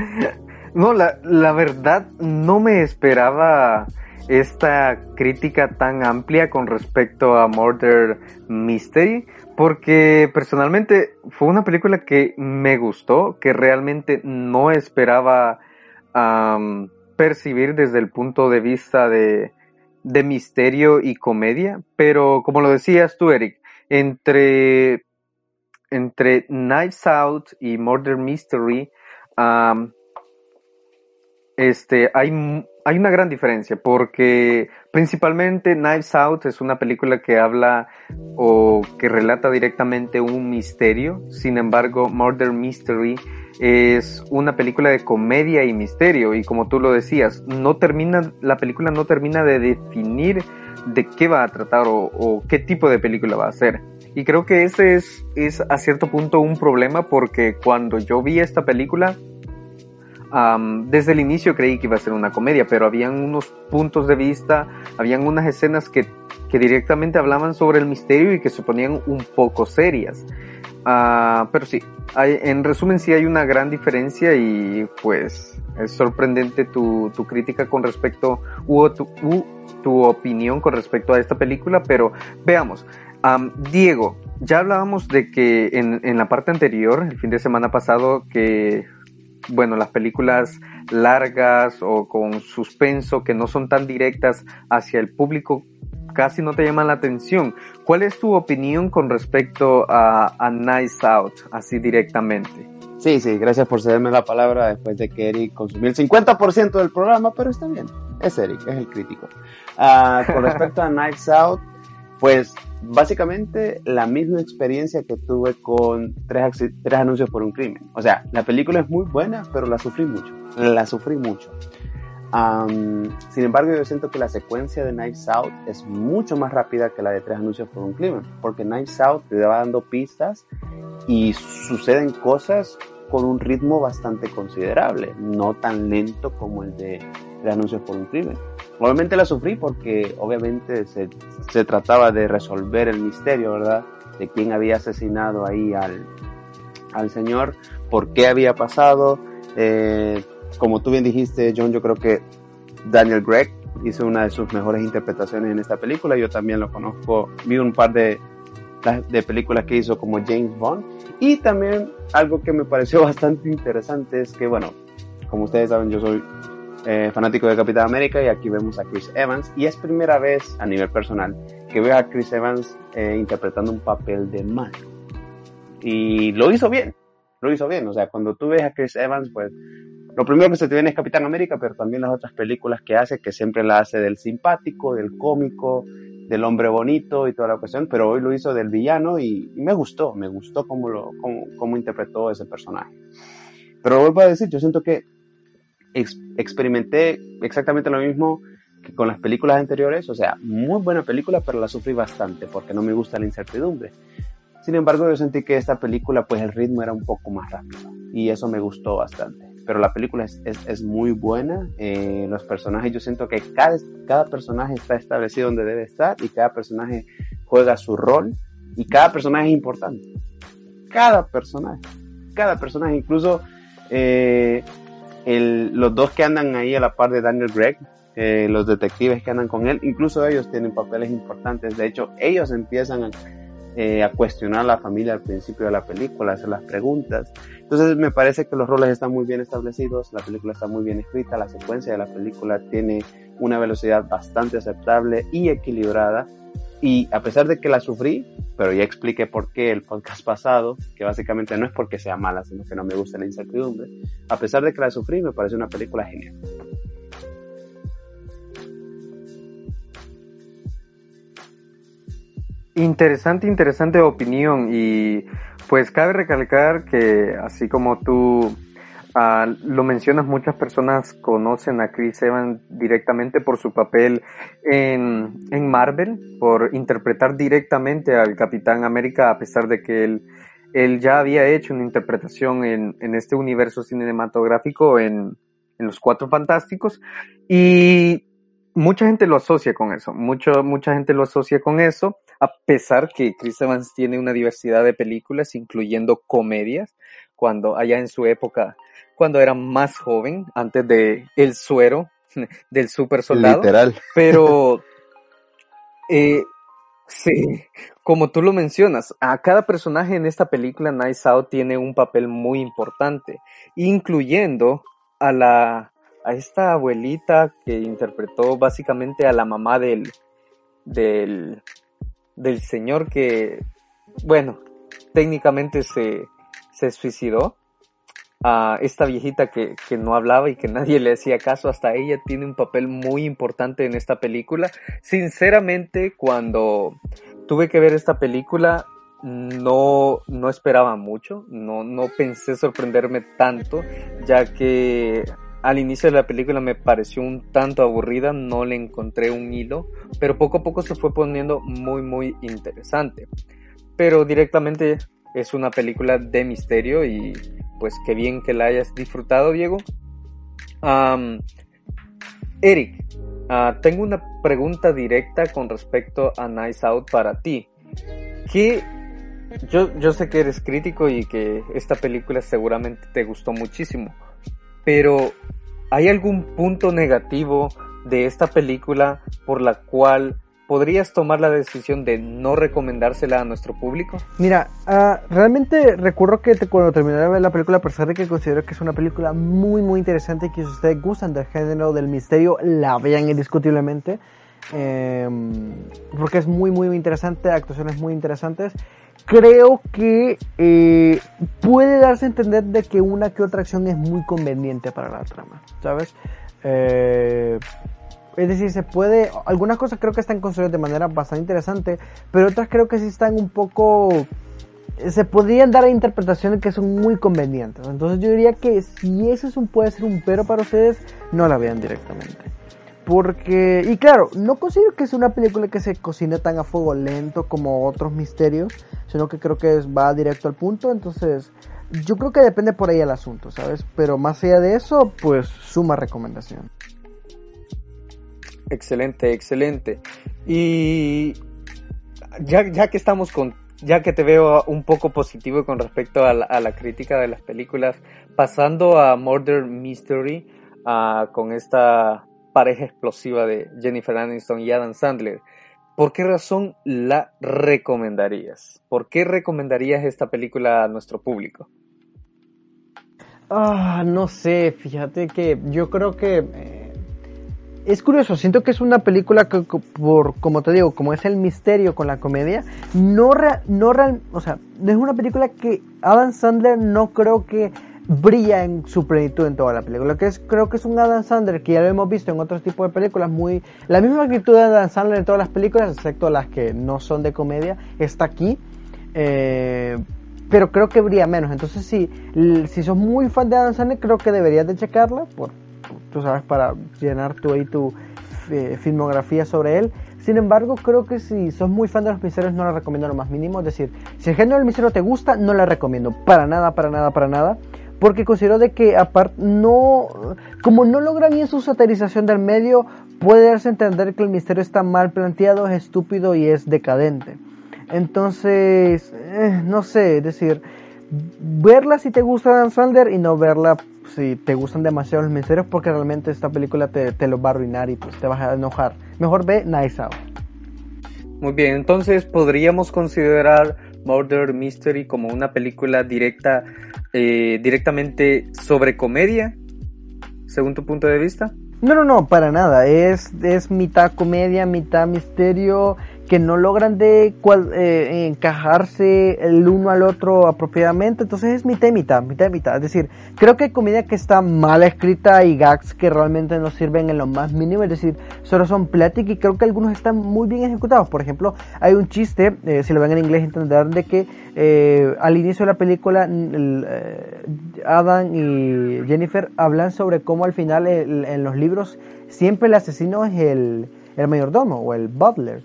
no, la verdad no me esperaba esta crítica tan amplia con respecto a Murder Mystery, porque personalmente fue una película que me gustó, que realmente no esperaba percibir desde el punto de vista de, de misterio y comedia, pero como lo decías tú, Eric, entre, entre Knives Out y Murder Mystery, este, hay, hay una gran diferencia porque principalmente Knives Out es una película que habla o que relata directamente un misterio, sin embargo Murder Mystery es una película de comedia y misterio y como tú lo decías, no termina, la película no termina de definir de qué va a tratar o, qué tipo de película va a ser. Y creo que ese es, es a cierto punto un problema porque cuando yo vi esta película, desde el inicio creí que iba a ser una comedia, pero habían unos puntos de vista, habían unas escenas que, que directamente hablaban sobre el misterio y que se ponían un poco serias. Uh, pero sí, hay, en resumen sí hay una gran diferencia y pues es sorprendente tu, tu crítica con respecto, u tu, tu, opinión con respecto a esta película, pero veamos. Diego, ya hablábamos de que en, en la parte anterior, el fin de semana pasado, que bueno, las películas largas o con suspenso que no son tan directas hacia el público casi no te llaman la atención. ¿Cuál es tu opinión con respecto a, a Nice Out, así directamente? Sí, sí, gracias por cederme la palabra después de que Eric consumió el 50% del programa, pero está bien, es Eric, es el crítico. Uh, con respecto a Nice Out, pues básicamente la misma experiencia que tuve con tres, tres anuncios por un crimen. O sea, la película es muy buena, pero la sufrí mucho, la sufrí mucho sin embargo, yo siento que la secuencia de Knives Out es mucho más rápida que la de Tres Anuncios por un Crimen, porque Knives Out te va dando pistas y suceden cosas con un ritmo bastante considerable, no tan lento como el de Tres Anuncios por un Crimen. Obviamente la sufrí porque obviamente se, se trataba de resolver el misterio, ¿verdad? De quién había asesinado ahí al, al señor, por qué había pasado. Eh, como tú bien dijiste, John, yo creo que Daniel Gregg hizo una de sus mejores interpretaciones en esta película. Yo también lo conozco, vi un par de, de películas que hizo como James Bond. Y también algo que me pareció bastante interesante es que, bueno, como ustedes saben, yo soy eh, fanático de Capitán América y aquí vemos a Chris Evans. Y es primera vez a nivel personal que veo a Chris Evans eh, interpretando un papel de malo. Y lo hizo bien, lo hizo bien. O sea, cuando tú ves a Chris Evans, pues lo primero que se te viene es Capitán América, pero también las otras películas que hace, que siempre la hace del simpático, del cómico, del hombre bonito y toda la cuestión, pero hoy lo hizo del villano y, me gustó, me gustó cómo, lo, cómo, interpretó ese personaje. Pero vuelvo a decir, yo siento que experimenté exactamente lo mismo que con las películas anteriores, o sea, muy buena película, pero la sufrí bastante porque no me gusta la incertidumbre. Sin embargo, yo sentí que esta película, pues el ritmo era un poco más rápido y eso me gustó bastante. Pero la película es, es, muy buena. Eh, los personajes, yo siento que cada, cada personaje está establecido donde debe estar y cada personaje juega su rol y cada personaje es importante. Cada personaje. Cada personaje, incluso eh, el, los dos que andan ahí a la par de Daniel Gregg, eh, los detectives que andan con él, incluso ellos tienen papeles importantes. De hecho, ellos empiezan a eh, a cuestionar a la familia al principio de la película, hacer las preguntas. Entonces me parece que los roles están muy bien establecidos, la película está muy bien escrita, la secuencia de la película tiene una velocidad bastante aceptable y equilibrada. Y a pesar de que la sufrí, pero ya expliqué por qué el podcast pasado, que básicamente no es porque sea mala, sino que no me gusta la incertidumbre, a pesar de que la sufrí, me parece una película genial. Interesante, interesante opinión y pues cabe recalcar que así como tú ah, lo mencionas, muchas personas conocen a Chris Evans directamente por su papel en, Marvel, por interpretar directamente al Capitán América a pesar de que él, él ya había hecho una interpretación en, en este universo cinematográfico en, en Los Cuatro Fantásticos y mucha gente lo asocia con eso, mucho, mucha gente lo asocia con eso, a pesar que Chris Evans tiene una diversidad de películas, incluyendo comedias, cuando allá en su época, cuando era más joven, antes de El Suero, del super soldado. Literal. Pero, eh, sí, como tú lo mencionas, a cada personaje en esta película, Nice Out tiene un papel muy importante, incluyendo a la a esta abuelita que interpretó básicamente a la mamá del, del, del señor que, bueno, técnicamente se, se suicidó. A esta viejita que, que no hablaba y que nadie le hacía caso, hasta ella tiene un papel muy importante en esta película. Sinceramente, cuando tuve que ver esta película, no, no esperaba mucho, no, no pensé sorprenderme tanto, ya que al inicio de la película me pareció un tanto aburrida, no le encontré un hilo, pero poco a poco se fue poniendo muy muy interesante. Pero directamente es una película de misterio y pues qué bien que la hayas disfrutado, Diego. Eric, ah, tengo una pregunta directa con respecto a Nice Out para ti. ¿Qué yo, yo sé que eres crítico y que esta película seguramente te gustó muchísimo. Pero, ¿hay algún punto negativo de esta película por la cual podrías tomar la decisión de no recomendársela a nuestro público? Mira, uh, realmente recuerdo que cuando terminé de ver la película, a pesar de que considero que es una película muy, muy interesante y que si ustedes gustan del género del misterio, la vean indiscutiblemente. Eh, porque es muy, muy interesante, actuaciones muy interesantes creo que eh, puede darse a entender de que una que otra acción es muy conveniente para la trama, ¿sabes? Eh, es decir, se puede, algunas cosas creo que están construidas de manera bastante interesante, pero otras creo que sí están un poco, se podrían dar interpretaciones que son muy convenientes. Entonces yo diría que si eso es un, puede ser un pero para ustedes, no la vean directamente. Porque, y claro, no considero que es una película que se cocine tan a fuego lento como otros misterios, sino que creo que va directo al punto, entonces yo creo que depende por ahí el asunto, ¿sabes? Pero más allá de eso, pues suma recomendación. Excelente, excelente. Y ya, que estamos con, ya que te veo un poco positivo con respecto a la, crítica de las películas, pasando a Murder Mystery, uh, con esta pareja explosiva de Jennifer Aniston y Adam Sandler. ¿Por qué razón la recomendarías? ¿Por qué recomendarías esta película a nuestro público? Ah, no sé, fíjate que yo creo que eh, es curioso, siento que es una película que por como te digo, como es el misterio con la comedia, no no real, o sea, es una película que Adam Sandler no creo que brilla en su plenitud en toda la película. Que es, creo que es un Adam Sandler que ya lo hemos visto en otros tipos de películas, muy la misma actitud de Adam Sandler en todas las películas, excepto las que no son de comedia, está aquí. Eh, pero creo que brilla menos. Entonces, si, si sos muy fan de Adam Sandler, creo que deberías de checarla, por, tú sabes, para llenar tu, ahí tu eh, filmografía sobre él. Sin embargo, creo que si sos muy fan de los misterios, no la recomiendo lo más mínimo. Es decir, si el género del misterio te gusta, no la recomiendo. Para nada, para nada, para nada porque considero de que aparte no como no logra bien su satirización del medio puede darse a entender que el misterio está mal planteado es estúpido y es decadente entonces eh, no sé es decir verla si te gusta Dan Sandler y no verla si te gustan demasiado los misterios porque realmente esta película te, te lo va a arruinar y pues te vas a enojar mejor ve Nice Out muy bien entonces podríamos considerar Murder Mystery como una película directa, eh, directamente sobre comedia, según tu punto de vista? No, no, no, para nada. Es, es mitad comedia, mitad misterio que no logran de eh, encajarse el uno al otro apropiadamente, entonces es mitad y mitad, mitad. Es decir, creo que hay comedia que está mal escrita y gags que realmente no sirven en lo más mínimo, es decir, solo son pláticas y creo que algunos están muy bien ejecutados. Por ejemplo, hay un chiste, eh, si lo ven en inglés entenderán de que eh, al inicio de la película Adam y Jennifer hablan sobre cómo al final en los libros siempre el asesino es el, el mayordomo o el butler.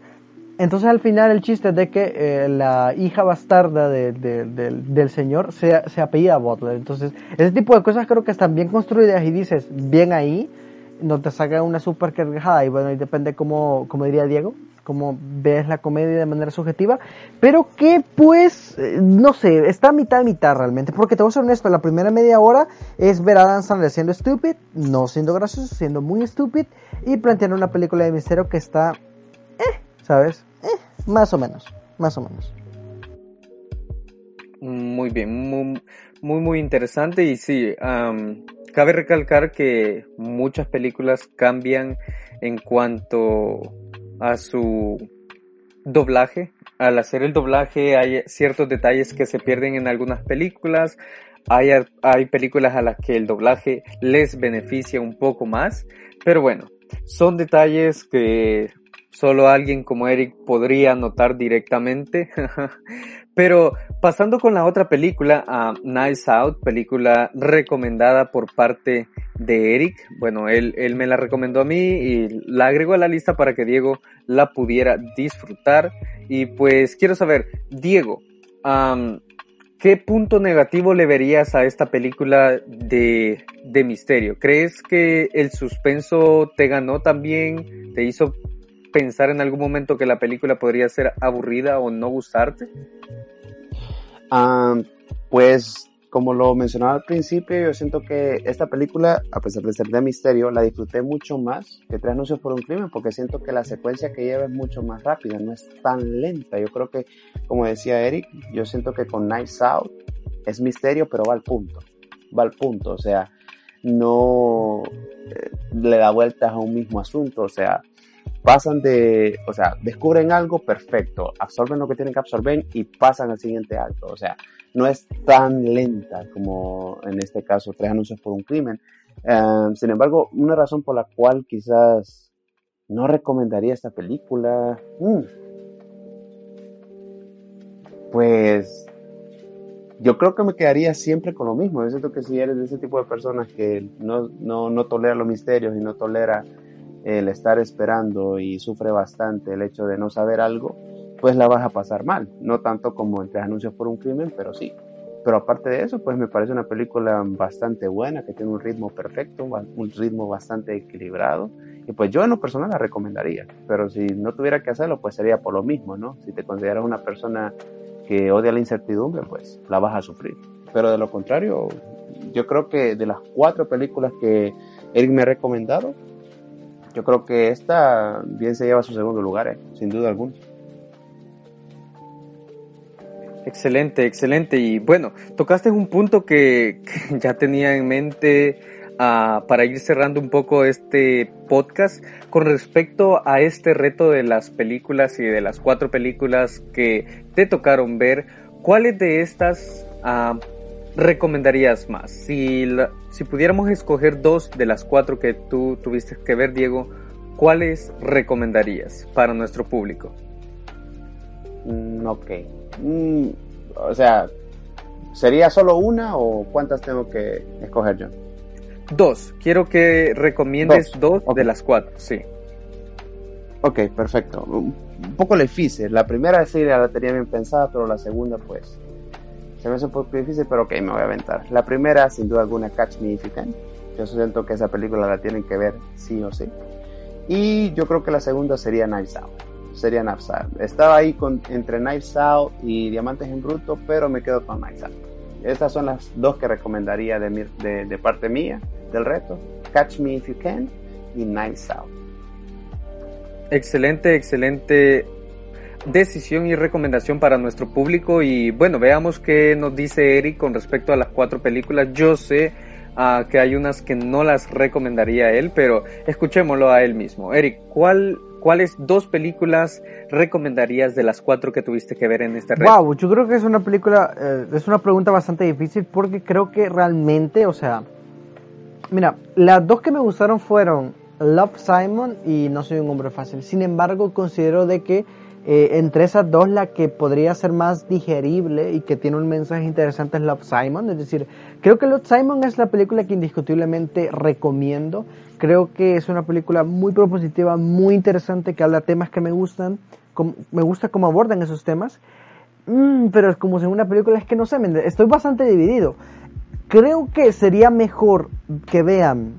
Entonces al final el chiste es de que eh, la hija bastarda del señor se, se apellida Butler. Entonces ese tipo de cosas creo que están bien construidas y dices bien ahí, no te saca una super cargada y bueno, depende como, como diría Diego, como ves la comedia de manera subjetiva, pero que pues, eh, no sé, está a mitad a mitad realmente, porque te voy a ser honesto, la primera media hora es ver a Dan Sandler siendo stupid, no siendo gracioso, siendo muy stupid, y planteando una película de misterio que está, ¿sabes? Eh, más o menos, más o menos. Muy bien, muy, muy, interesante y sí, cabe recalcar que muchas películas cambian en cuanto a su doblaje. Al hacer el doblaje hay ciertos detalles que se pierden en algunas películas. Hay, hay películas a las que el doblaje les beneficia un poco más. Pero bueno, son detalles que solo alguien como Eric podría notar directamente. Pero pasando con la otra película, a Nice Out, película recomendada por parte de Eric. Bueno, él, él me la recomendó a mí y la agregó a la lista para que Diego la pudiera disfrutar. Y pues quiero saber, Diego, ¿qué punto negativo le verías a esta película de, de misterio? ¿Crees que el suspenso te ganó también? ¿Te hizo pensar en algún momento que la película podría ser aburrida o no gustarte? Ah, pues como lo mencionaba al principio, yo siento que esta película, a pesar de ser de misterio, la disfruté mucho más que Tres anuncios por un crimen, porque siento que la secuencia que lleva es mucho más rápida, no es tan lenta. Yo creo que, como decía Eric, yo siento que con Nice Out es misterio, pero va al punto, va al punto, o sea, no eh, le da vueltas a un mismo asunto, o sea, pasan de, o sea, descubren algo perfecto, absorben lo que tienen que absorber y pasan al siguiente acto. O sea, no es tan lenta como en este caso tres anuncios por un crimen. Em, sin embargo, una razón por la cual quizás no recomendaría esta película, mm, pues yo creo que me quedaría siempre con lo mismo. Yo siento que si eres de ese tipo de personas que no, no, no tolera los misterios y no tolera el estar esperando y sufre bastante el hecho de no saber algo, pues la vas a pasar mal. No tanto como entre anuncios por un crimen, pero sí. Pero aparte de eso, pues me parece una película bastante buena, que tiene un ritmo perfecto, un ritmo bastante equilibrado. Y pues yo en lo personal la recomendaría. Pero si no tuviera que hacerlo, pues sería por lo mismo, ¿no? Si te consideras una persona que odia la incertidumbre, pues la vas a sufrir. Pero de lo contrario, yo creo que de las cuatro películas que Eric me ha recomendado, yo creo que esta bien se lleva su segundo lugar, eh, sin duda alguna. Excelente, excelente. Y bueno, tocaste un punto que, ya tenía en mente uh, para ir cerrando un poco este podcast con respecto a este reto de las películas y de las cuatro películas que te tocaron ver. ¿Cuáles de estas uh, recomendarías más? Si, la, si pudiéramos escoger dos de las cuatro que tú tuviste que ver, Diego, ¿cuáles recomendarías para nuestro público? Mm, ok. Mm, o sea, ¿sería solo una o cuántas tengo que escoger yo? Dos. Quiero que recomiendes dos, dos okay. de las cuatro, sí. Ok, perfecto. Un poco difícil. La primera sí la tenía bien pensada, pero la segunda, pues, se me hace un poco difícil, pero ok, me voy a aventar. La primera, sin duda alguna, Catch Me If You Can. Yo siento que esa película la tienen que ver sí o sí. Y yo creo que la segunda sería Knives Out. Sería Knives Out. Estaba ahí con, entre Knives Out y Diamantes en Bruto, pero me quedo con Knives Out. Estas son las dos que recomendaría de, mi, de, de parte mía del reto. Catch Me If You Can y Knives Out. Excelente, excelente decisión y recomendación para nuestro público y bueno, veamos qué nos dice Eric con respecto a las cuatro películas. Yo sé uh, que hay unas que no las recomendaría a él, pero escuchémoslo a él mismo. Eric, ¿cuál, ¿cuáles dos películas recomendarías de las cuatro que tuviste que ver en este reto? Wow, yo creo que es una película, eh, es una pregunta bastante difícil porque creo que realmente, o sea, mira, las dos que me gustaron fueron Love Simon y No soy un hombre fácil. Sin embargo, considero de que eh, entre esas dos la que podría ser más digerible y que tiene un mensaje interesante es Love Simon. Es decir, creo que Love Simon es la película que indiscutiblemente recomiendo. Creo que es una película muy propositiva, muy interesante, que habla temas que me gustan. Me gusta cómo abordan esos temas. Mm, pero es como segunda película es que no sé, estoy bastante dividido. Creo que sería mejor que vean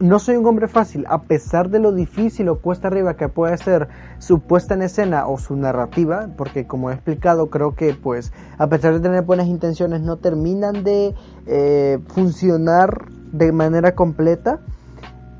no soy un hombre fácil, a pesar de lo difícil o cuesta arriba que puede ser su puesta en escena o su narrativa, porque como he explicado, creo que pues a pesar de tener buenas intenciones no terminan de eh, funcionar de manera completa.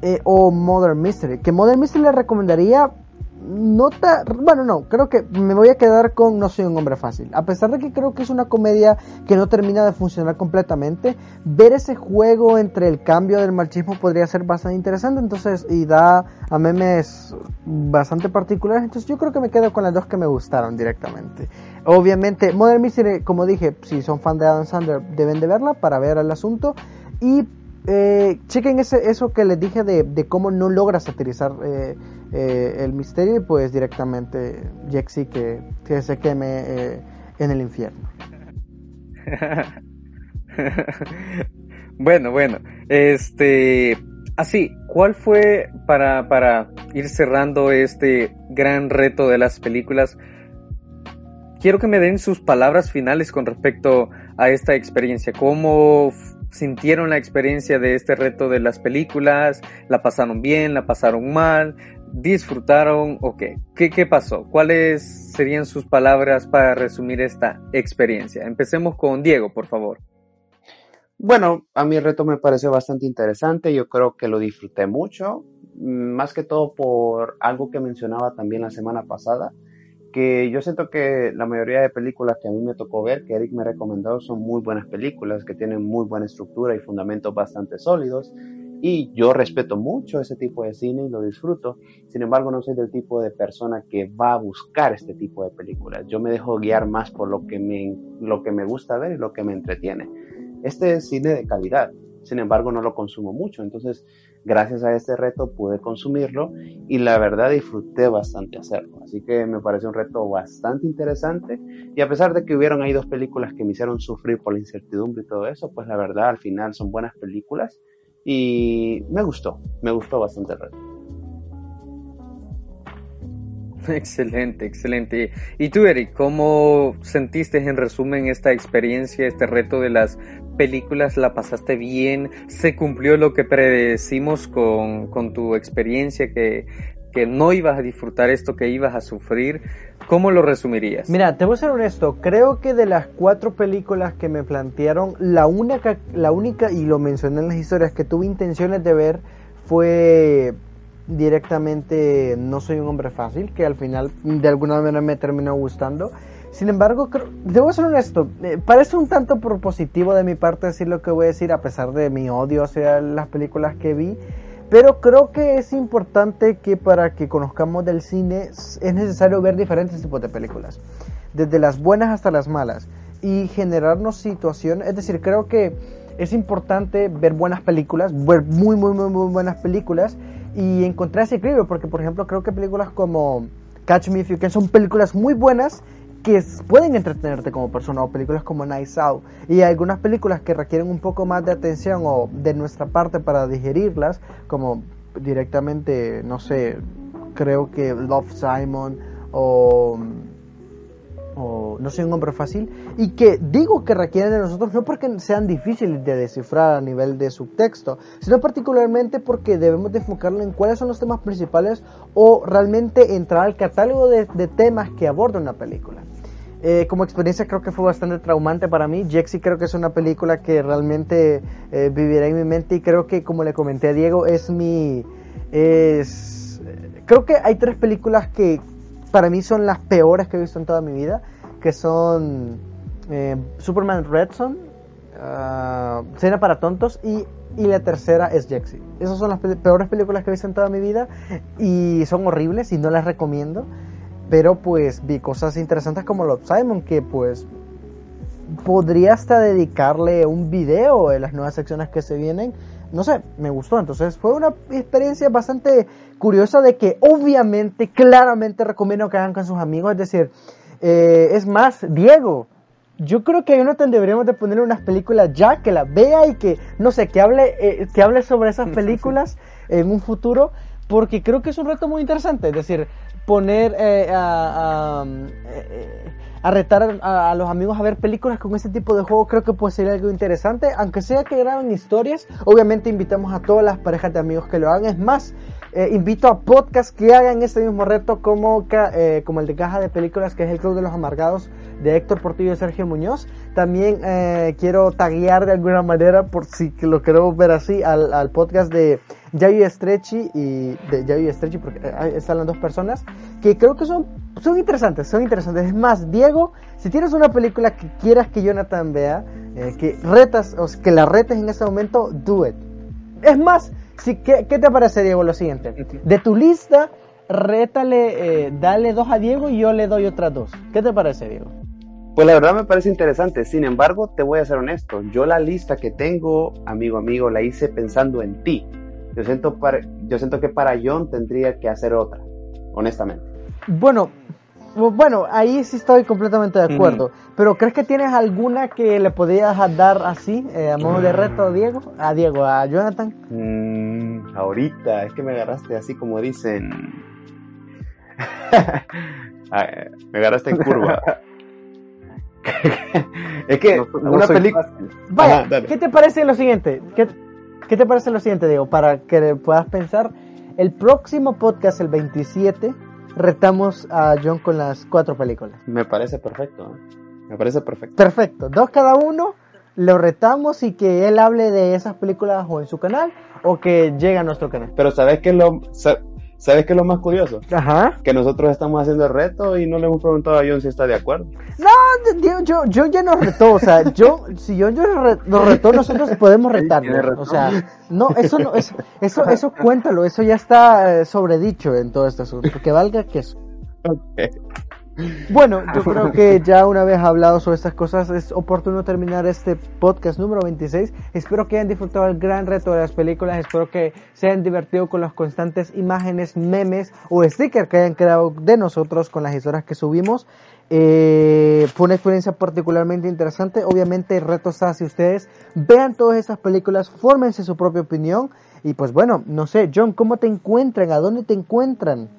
Eh, o Modern Mystery, que Modern Mystery le recomendaría no ta, bueno no creo que me voy a quedar con no soy un hombre fácil. A pesar de que creo que es una comedia que no termina de funcionar completamente ver ese juego entre el cambio del machismo podría ser bastante interesante entonces y da a memes bastante particulares entonces yo creo que me quedo con las dos que me gustaron directamente. Obviamente Modern Mystery como dije si son fan de Adam Sandler deben de verla para ver el asunto y eh, chequen ese, eso que les dije de, de cómo no logra satirizar eh, eh, el misterio y pues directamente Jexy que, que se queme eh, en el infierno. bueno, bueno, este, así, ¿cuál fue para, para ir cerrando este gran reto de las películas? Quiero que me den sus palabras finales con respecto a esta experiencia. ¿Cómo sintieron la experiencia de este reto de las películas? ¿La pasaron bien? ¿La pasaron mal? disfrutaron o qué? qué? ¿Qué pasó? ¿Cuáles serían sus palabras para resumir esta experiencia? Empecemos con Diego, por favor. Bueno, a mí el reto me pareció bastante interesante, yo creo que lo disfruté mucho, más que todo por algo que mencionaba también la semana pasada, que yo siento que la mayoría de películas que a mí me tocó ver, que Eric me recomendó, son muy buenas películas, que tienen muy buena estructura y fundamentos bastante sólidos, y yo respeto mucho ese tipo de cine y lo disfruto. Sin embargo, no soy del tipo de persona que va a buscar este tipo de películas. Yo me dejo guiar más por lo que me, lo que me gusta ver y lo que me entretiene. Este es cine de calidad. Sin embargo, no lo consumo mucho. Entonces, gracias a este reto pude consumirlo y la verdad disfruté bastante hacerlo. Así que me pareció un reto bastante interesante. Y a pesar de que hubieron ahí dos películas que me hicieron sufrir por la incertidumbre y todo eso, pues la verdad al final son buenas películas y me gustó, me gustó bastante el reto. Excelente, excelente. ¿Y tú, Eric, cómo sentiste en resumen esta experiencia, este reto de las películas? ¿La pasaste bien? ¿Se cumplió lo que predecimos con, con tu experiencia, que, que no ibas a disfrutar esto, que ibas a sufrir? ¿Cómo lo resumirías? Mira, te voy a ser honesto. Creo que de las cuatro películas que me plantearon, la única, la única y lo mencioné en las historias que tuve intenciones de ver fue directamente no soy un hombre fácil, que al final de alguna manera me terminó gustando. Sin embargo, debo ser honesto, eh, parece un tanto propositivo de mi parte decir lo que voy a decir a pesar de mi odio hacia las películas que vi, pero creo que es importante que para que conozcamos del cine es necesario ver diferentes tipos de películas, desde las buenas hasta las malas, y generarnos situaciones, es decir, creo que es importante ver buenas películas, ver muy, muy, muy, muy buenas películas y encontrar ese equilibrio, porque por ejemplo creo que películas como Catch Me If You Can son películas muy buenas que pueden entretenerte como persona o películas como Nice Out. Y algunas películas que requieren un poco más de atención o de nuestra parte para digerirlas como directamente no sé creo que Love Simon o o no soy un hombre fácil y que digo que requieren de nosotros no porque sean difíciles de descifrar a nivel de subtexto, sino particularmente porque debemos de enfocarlo en cuáles son los temas principales o realmente entrar al catálogo de, temas que aborda una película. Eh, como experiencia creo que fue bastante traumante para mí. Jexy creo que es una película que realmente eh, vivirá en mi mente y creo que como le comenté a Diego es mi... Es, creo que hay tres películas que para mí son las peores que he visto en toda mi vida, que son eh, Superman Red uh, Cena para Tontos y, y, la tercera es Jexy. Esas son las peores películas que he visto en toda mi vida y son horribles y no las recomiendo. Pero pues vi cosas interesantes como Love Simon, que pues podría hasta dedicarle un video de las nuevas secciones que se vienen no sé, me gustó. Entonces fue una experiencia bastante curiosa de que obviamente, claramente recomiendo que hagan con sus amigos. Es decir, eh, es más, Diego, yo creo que a Jonathan deberíamos de ponerle unas películas ya, que las vea y que, no sé, que hable, eh, que hable sobre esas películas en un futuro, porque creo que es un reto muy interesante. Es decir, poner eh, a a retar a, los amigos a ver películas con ese tipo de juego creo que puede ser algo interesante aunque sea que graben historias obviamente invitamos a todas las parejas de amigos que lo hagan es más eh, invito a podcasts que hagan ese mismo reto como, eh, como el de Caja de Películas, que es el Club de los Amargados de Héctor Portillo y Sergio Muñoz. También eh, quiero taguear de alguna manera, por si lo queremos ver así, al, al podcast de Yayo Estrechi y de Yayo Estrechi, porque están las dos personas, que creo que son, son interesantes, son interesantes. Es más, Diego, si tienes una película que quieras que Jonathan vea, que retas, o que la retes en este momento, do it. Es más, Sí, ¿qué, te parece, Diego, lo siguiente? De tu lista, rétale, eh, dale dos a Diego y yo le doy otras dos. ¿Qué te parece, Diego? Pues la verdad me parece interesante. Sin embargo, te voy a ser honesto. Yo la lista que tengo, amigo, amigo, la hice pensando en ti. Yo siento, yo siento que para John tendría que hacer otra, honestamente. Bueno, bueno, ahí sí estoy completamente de acuerdo. Pero ¿crees que tienes alguna que le podrías dar así, eh, a modo de reto a Diego? A Diego, a Jonathan. Mm, ahorita, es que me agarraste así como dicen. me agarraste en curva. es que una película. Vaya, ¿qué te parece lo siguiente? ¿Qué, ¿Qué te parece lo siguiente, Diego? Para que puedas pensar, el próximo podcast, el 27 retamos a John con las cuatro películas. Me parece perfecto. ¿eh? Me parece perfecto. Perfecto. Dos cada uno, lo retamos y que él hable de esas películas o en su canal o que llegue a nuestro canal. Pero ¿sabes qué es lo, ¿Sabes qué es lo más curioso? Ajá. Que nosotros estamos haciendo el reto y no le hemos preguntado a John si está de acuerdo. No, yo, yo ya nos retó, o sea, yo, si John yo nos retó, nosotros podemos retarlo. O sea, no, eso no, eso, eso, eso cuéntalo, eso ya está eh, sobredicho en todo este asunto, que valga que eso. Okay. Bueno, yo creo que ya una vez hablado sobre estas cosas es oportuno terminar este podcast número 26. Espero que hayan disfrutado el gran reto de las películas, espero que se hayan divertido con las constantes imágenes, memes o stickers que hayan quedado de nosotros con las historias que subimos. Eh, fue una experiencia particularmente interesante. Obviamente el reto está si ustedes vean todas estas películas, fórmense su propia opinión. Y pues bueno, no sé, John, ¿cómo te encuentran? ¿A dónde te encuentran?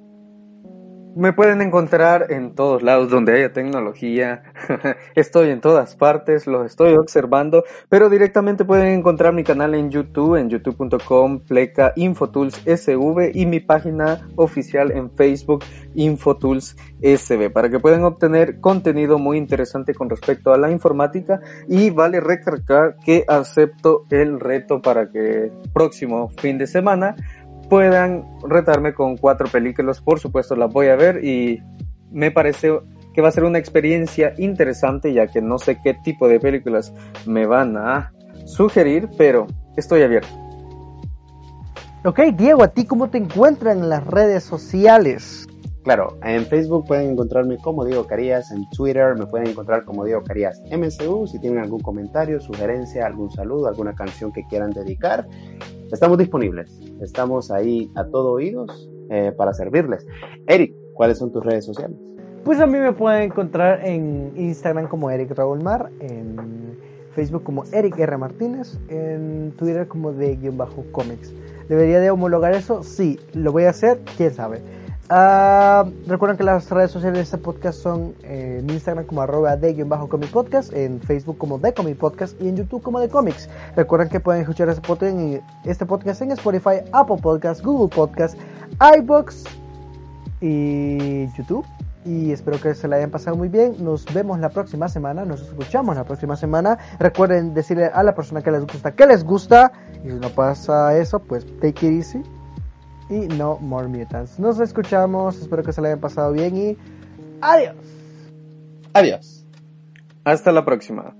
Me pueden encontrar en todos lados donde haya tecnología. estoy en todas partes, los estoy observando, pero directamente pueden encontrar mi canal en YouTube, en youtube.com, pleca Infotools SV y mi página oficial en Facebook, Infotools SB, para que puedan obtener contenido muy interesante con respecto a la informática y vale recalcar que acepto el reto para que próximo fin de semana puedan retarme con cuatro películas, por supuesto las voy a ver y me parece que va a ser una experiencia interesante ya que no sé qué tipo de películas me van a sugerir, pero estoy abierto. Ok, Diego, ¿a ti cómo te encuentran en las redes sociales? Claro, en Facebook pueden encontrarme como Diego Carías, en Twitter me pueden encontrar como Diego Carías MCU, si tienen algún comentario, sugerencia, algún saludo, alguna canción que quieran dedicar, estamos disponibles, estamos ahí a todo oídos eh, para servirles. Eric, ¿cuáles son tus redes sociales? Pues a mí me pueden encontrar en Instagram como Eric Raúl Mar, en Facebook como Eric R. Martínez, en Twitter como de guion bajo comics. ¿Debería de homologar eso? Sí, lo voy a hacer, quién sabe. Uh, recuerden que las redes sociales de este podcast son eh, en Instagram como arroba de bajo comic podcast, en Facebook como de comic podcast y en YouTube como de comics. Recuerden que pueden escuchar este podcast, en, este podcast en Spotify, Apple Podcast, Google Podcast, iBox y YouTube. Y espero que se la hayan pasado muy bien. Nos vemos la próxima semana. Nos escuchamos la próxima semana. Recuerden decirle a la persona que les gusta que les gusta. Y si no pasa eso, pues take it easy y No More Mutants. Nos escuchamos, espero que se le hayan pasado bien y adiós. Adiós. Hasta la próxima.